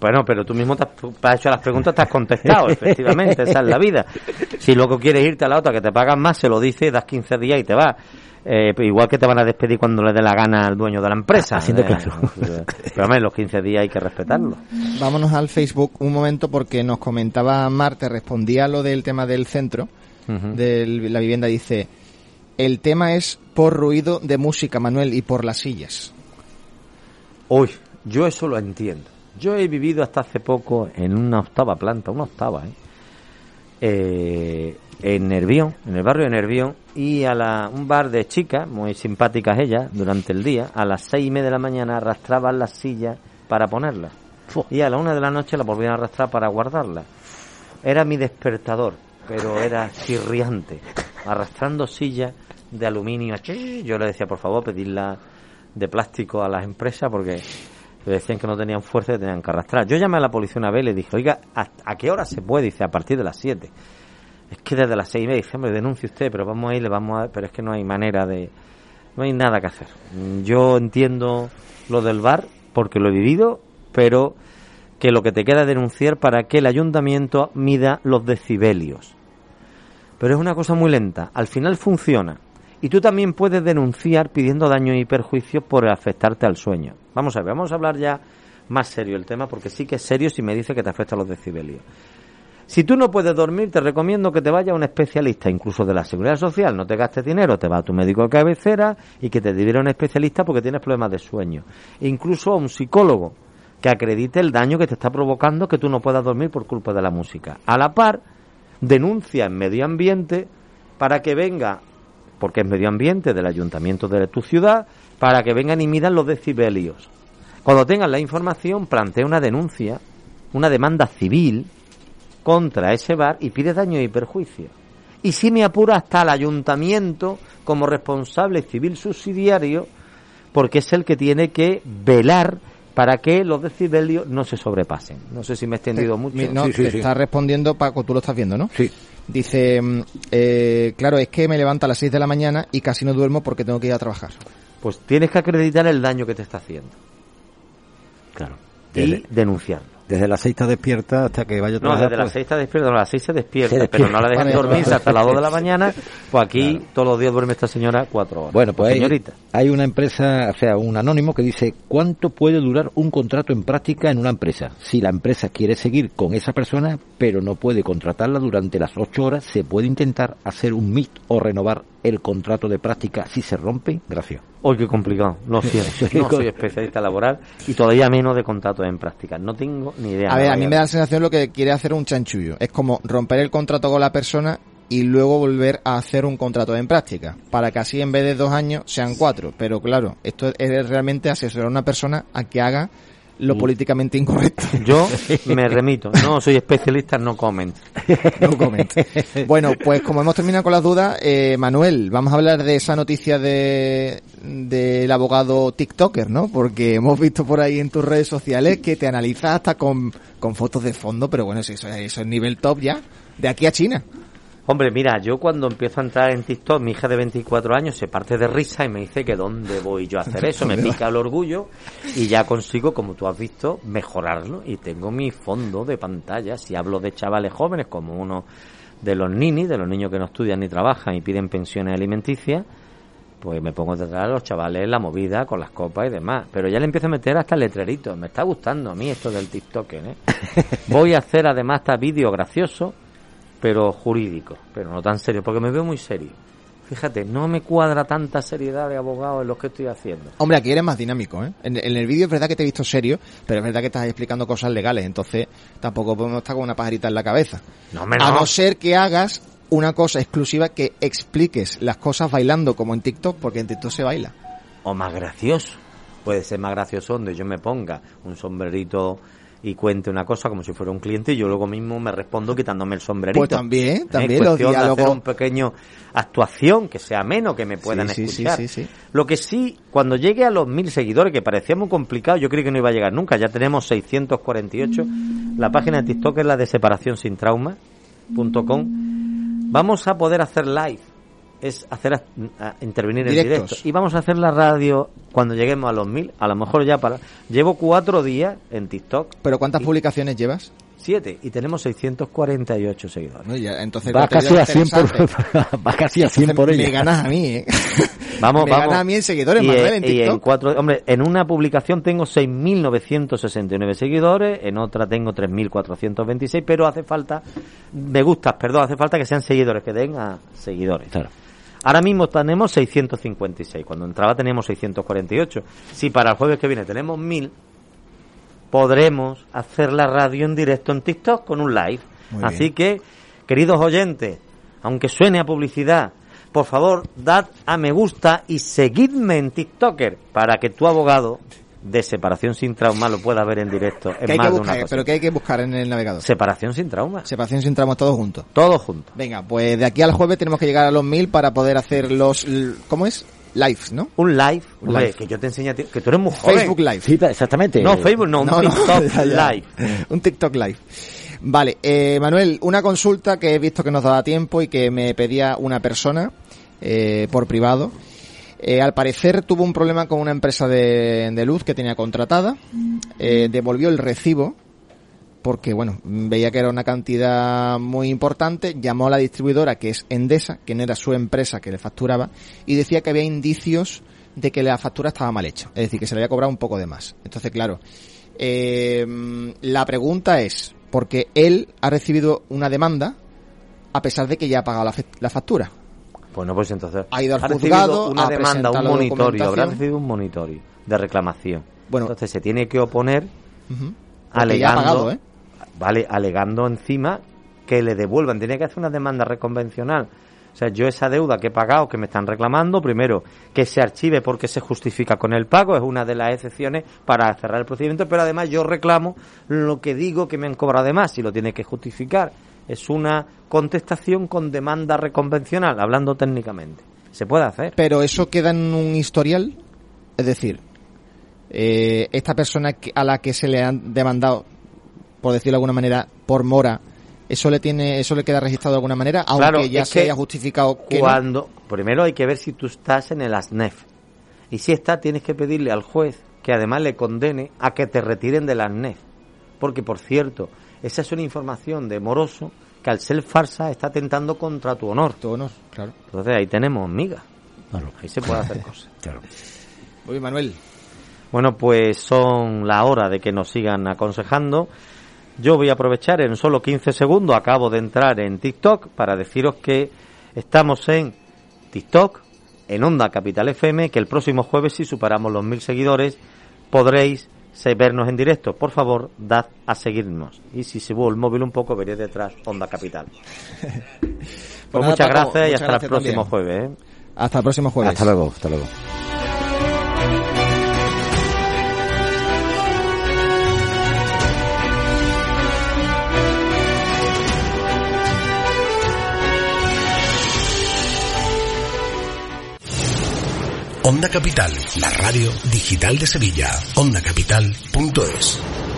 Bueno, pero tú mismo te has, te hecho las preguntas, te has contestado, efectivamente, esa es la vida. Si luego quieres irte a la otra que te pagan más, se lo dice, das 15 días y te vas. Eh, igual que te van a despedir cuando le dé la gana al dueño de la empresa. Haciendo Eh, claro. Pero hombre, los 15 días hay que respetarlo. Vámonos al Facebook un momento porque nos comentaba Marte, respondía a lo del tema del centro, de la vivienda, dice, el tema es por ruido de música, Manuel, y por las sillas. Uy, yo eso lo entiendo. Yo he vivido hasta hace poco en una octava planta, una octava, ¿eh? Eh, en Nervión, en el barrio de Nervión, y a la, un bar de chicas, muy simpáticas ellas, durante el día, a las seis y media de la mañana arrastraban las sillas para ponerlas. Y a la una de la noche la volvían a arrastrar para guardarlas. Era mi despertador, pero era chirriante, arrastrando sillas de aluminio. Yo le decía, por favor, pedirla de plástico a las empresas porque decían que no tenían fuerza y tenían que arrastrar. Yo llamé a la policía una vez y le dije, oiga, ¿a, qué hora se puede? Dice, a partir de las 7. Es que desde las seis y media, dice, hombre, denuncie usted, pero vamos a ir, le vamos a... Pero es que no hay manera de... No hay nada que hacer. Yo entiendo lo del bar, porque lo he vivido, pero que lo que te queda es denunciar para que el ayuntamiento mida los decibelios. Pero es una cosa muy lenta. Al final funciona. Y tú también puedes denunciar pidiendo daños y perjuicios por afectarte al sueño. Vamos a ver, vamos a hablar ya más serio el tema, porque sí que es serio si me dice que te afecta los decibelios. Si tú no puedes dormir, te recomiendo que te vaya a un especialista, incluso de la seguridad social. No te gastes dinero, te va a tu médico de cabecera y que te diera un especialista porque tienes problemas de sueño. incluso a un psicólogo que acredite el daño que te está provocando que tú no puedas dormir por culpa de la música. A la par, denuncia en medio ambiente para que venga, porque es medio ambiente del ayuntamiento de tu ciudad, para que vengan y midan los decibelios. Cuando tengan la información, plantea una denuncia, una demanda civil contra ese bar y pide daño y perjuicio. Y si me apura hasta el ayuntamiento como responsable civil subsidiario, porque es el que tiene que velar para que los decibelios no se sobrepasen. No sé si me he extendido mucho. No, te está respondiendo Paco, tú lo estás viendo, ¿no? Sí. Dice, mm, eh, claro, es que me levanto a las 6 de la mañana y casi no duermo porque tengo que ir a trabajar. Pues tienes que acreditar el daño que te está haciendo. Claro. Y denunciarlo. Desde las seis está despierta hasta que vaya a No, desde las pues. 6 está despierta, no, a las 6 se despierta, Se pero no la dejan dormirse hasta las 2 de la mañana, pues aquí todos los días duerme esta señora 4 horas. Bueno, pues hay, señorita. hay una empresa, o sea, un anónimo que dice cuánto puede durar un contrato en práctica en una empresa. Si la empresa quiere seguir con esa persona, pero no puede contratarla durante las ocho horas, se puede intentar hacer un MIT o renovar el contrato de práctica si se rompe. Gracias. Uy, qué complicado, lo siento. No soy especialista laboral y todavía menos de contratos en práctica. No tengo ni idea. A ver, a mí me da la sensación lo que quiere hacer un chanchullo. Es como romper el contrato con la persona y luego volver a hacer un contrato en práctica. Para que así en vez de dos años sean cuatro. Pero claro, esto es realmente asesorar a una persona a que haga lo políticamente incorrecto. Yo me remito. No soy especialista, no comento. No comment. Bueno, pues como hemos terminado con las dudas, eh, Manuel, vamos a hablar de esa noticia de del abogado TikToker, ¿no? Porque hemos visto por ahí en tus redes sociales que te analizas hasta con, con fotos de fondo, pero bueno, eso, eso es nivel top ya, de aquí a China. Hombre, mira, yo cuando empiezo a entrar en TikTok, mi hija de 24 años se parte de risa y me dice que dónde voy yo a hacer eso, me pica el orgullo y ya consigo, como tú has visto, mejorarlo y tengo mi fondo de pantalla. Si hablo de chavales jóvenes como uno de los ninis, de los niños que no estudian ni trabajan y piden pensiones alimenticias, pues me pongo detrás de los chavales la movida con las copas y demás. Pero ya le empiezo a meter hasta el letrerito. Me está gustando a mí esto del TikTok, ¿eh? Voy a hacer además hasta vídeos graciosos pero jurídico, pero no tan serio, porque me veo muy serio. Fíjate, no me cuadra tanta seriedad de abogado en lo que estoy haciendo. Hombre, aquí eres más dinámico, ¿eh? En, en el vídeo es verdad que te he visto serio, pero es verdad que estás explicando cosas legales, entonces tampoco podemos estar con una pajarita en la cabeza. No, me A no. no ser que hagas una cosa exclusiva que expliques las cosas bailando como en TikTok, porque en TikTok se baila. O más gracioso. Puede ser más gracioso donde yo me ponga un sombrerito y cuente una cosa como si fuera un cliente y yo luego mismo me respondo quitándome el sombrerito. Pues también, Es también los cuestión de hacer diálogos. un pequeño actuación que sea menos, que me puedan Sí, escuchar. sí, sí. Lo que sí, cuando llegue a los mil seguidores, que parecía muy complicado, yo creí que no iba a llegar nunca, ya tenemos 648. La página de TikTok es la de separación sin trauma.com. Vamos a poder hacer live, es hacer a- a intervenir en Directos. directo. Y vamos a hacer la radio cuando lleguemos a los mil, a lo mejor ya para... Llevo cuatro días en TikTok, Pero ¿cuántas publicaciones llevas? siete, y tenemos 648 seguidores. No, ya, entonces Va casi a 100 por, va casi a 100 por Me ella. ganas a mí, ¿eh? Vamos, Me vamos. ganas a mí en seguidores, y, Manuel, en y cuatro, hombre, en una publicación tengo 6.969 seguidores, en otra tengo 3.426, pero hace falta, me gustas, perdón, hace falta que sean seguidores, que den a seguidores. Claro. Ahora mismo tenemos 656, cuando entraba teníamos 648. Si para el jueves que viene tenemos 1.000, podremos hacer la radio en directo en TikTok con un live. Muy Así bien. que, queridos oyentes, aunque suene a publicidad, por favor, dad a me gusta y seguidme en TikToker para que tu abogado de separación sin trauma lo pueda ver en directo en ¿Qué hay más que de una ocasión. ¿Pero qué hay que buscar en el navegador? Separación sin trauma. Separación sin tramos todos juntos. Todo junto. Venga, pues de aquí al jueves tenemos que llegar a los mil para poder hacer los... ¿Cómo es? live, ¿no? Un live, Un hombre, live. que yo te enseño a ti, que tú eres muy joven. Facebook Live. Sí, exactamente. No, Facebook no, un No, no, TikTok ya, ya. live. Un TikTok live. Vale, eh, Manuel, una consulta que he visto que nos daba tiempo y que me pedía una persona eh, por privado. Eh, al parecer tuvo un problema con una empresa de, de luz que tenía contratada. Eh, devolvió el recibo porque, bueno, veía que era una cantidad muy importante. Llamó a la distribuidora, que es Endesa, que no era su empresa que le facturaba, y decía que había indicios de que la factura estaba mal hecha. Es decir, que se le había cobrado un poco de más. Entonces, claro, eh, la pregunta es, porque él ha recibido una demanda a pesar de que ya ha pagado la factura. Bueno, pues entonces Ha ido al juzgado, una ha demanda, un monitorio, habrá recibido un monitorio de reclamación. Bueno. entonces se tiene que oponer ya ha alegando, pagado, ¿eh? vale, alegando encima que le devuelvan, tiene que hacer una demanda reconvencional. O sea, yo esa deuda que he pagado, que me están reclamando, primero, que se archive porque se justifica con el pago, es una de las excepciones para cerrar el procedimiento, pero además yo reclamo lo que digo que me han cobrado de más y lo tiene que justificar. Es una contestación con demanda reconvencional, hablando técnicamente. Se puede hacer. Pero eso queda en un historial, es decir, eh, esta persona a la que se le han demandado, por decirlo de alguna manera, por mora, eso le tiene, eso le queda registrado de alguna manera, aunque Claro, ya se haya justificado que no. cuando primero hay que ver si tú estás en el ASNEF y si está tienes que pedirle al juez que además le condene a que te retiren del ASNEF porque por cierto esa es una información de moroso que al ser farsa está atentando contra tu honor Tu honor, claro. entonces ahí tenemos miga Claro. ahí se puede hacer cosas Claro. Oye, Manuel, Bueno, pues son la hora de que nos sigan aconsejando. Yo voy a aprovechar en solo 15 segundos, acabo de entrar en TikTok para deciros que estamos en TikTok, en Onda Capital FM, que el próximo jueves, si superamos los mil seguidores, podréis vernos en directo. Por favor, dad a seguirnos. Y si se el móvil un poco, veréis detrás Onda Capital. Pues nada, muchas Paco, gracias y hasta gracias el próximo también. jueves. ¿eh? hasta el próximo jueves. Hasta luego, hasta luego. Onda Capital, la radio digital de Sevilla. Ondacapital.es.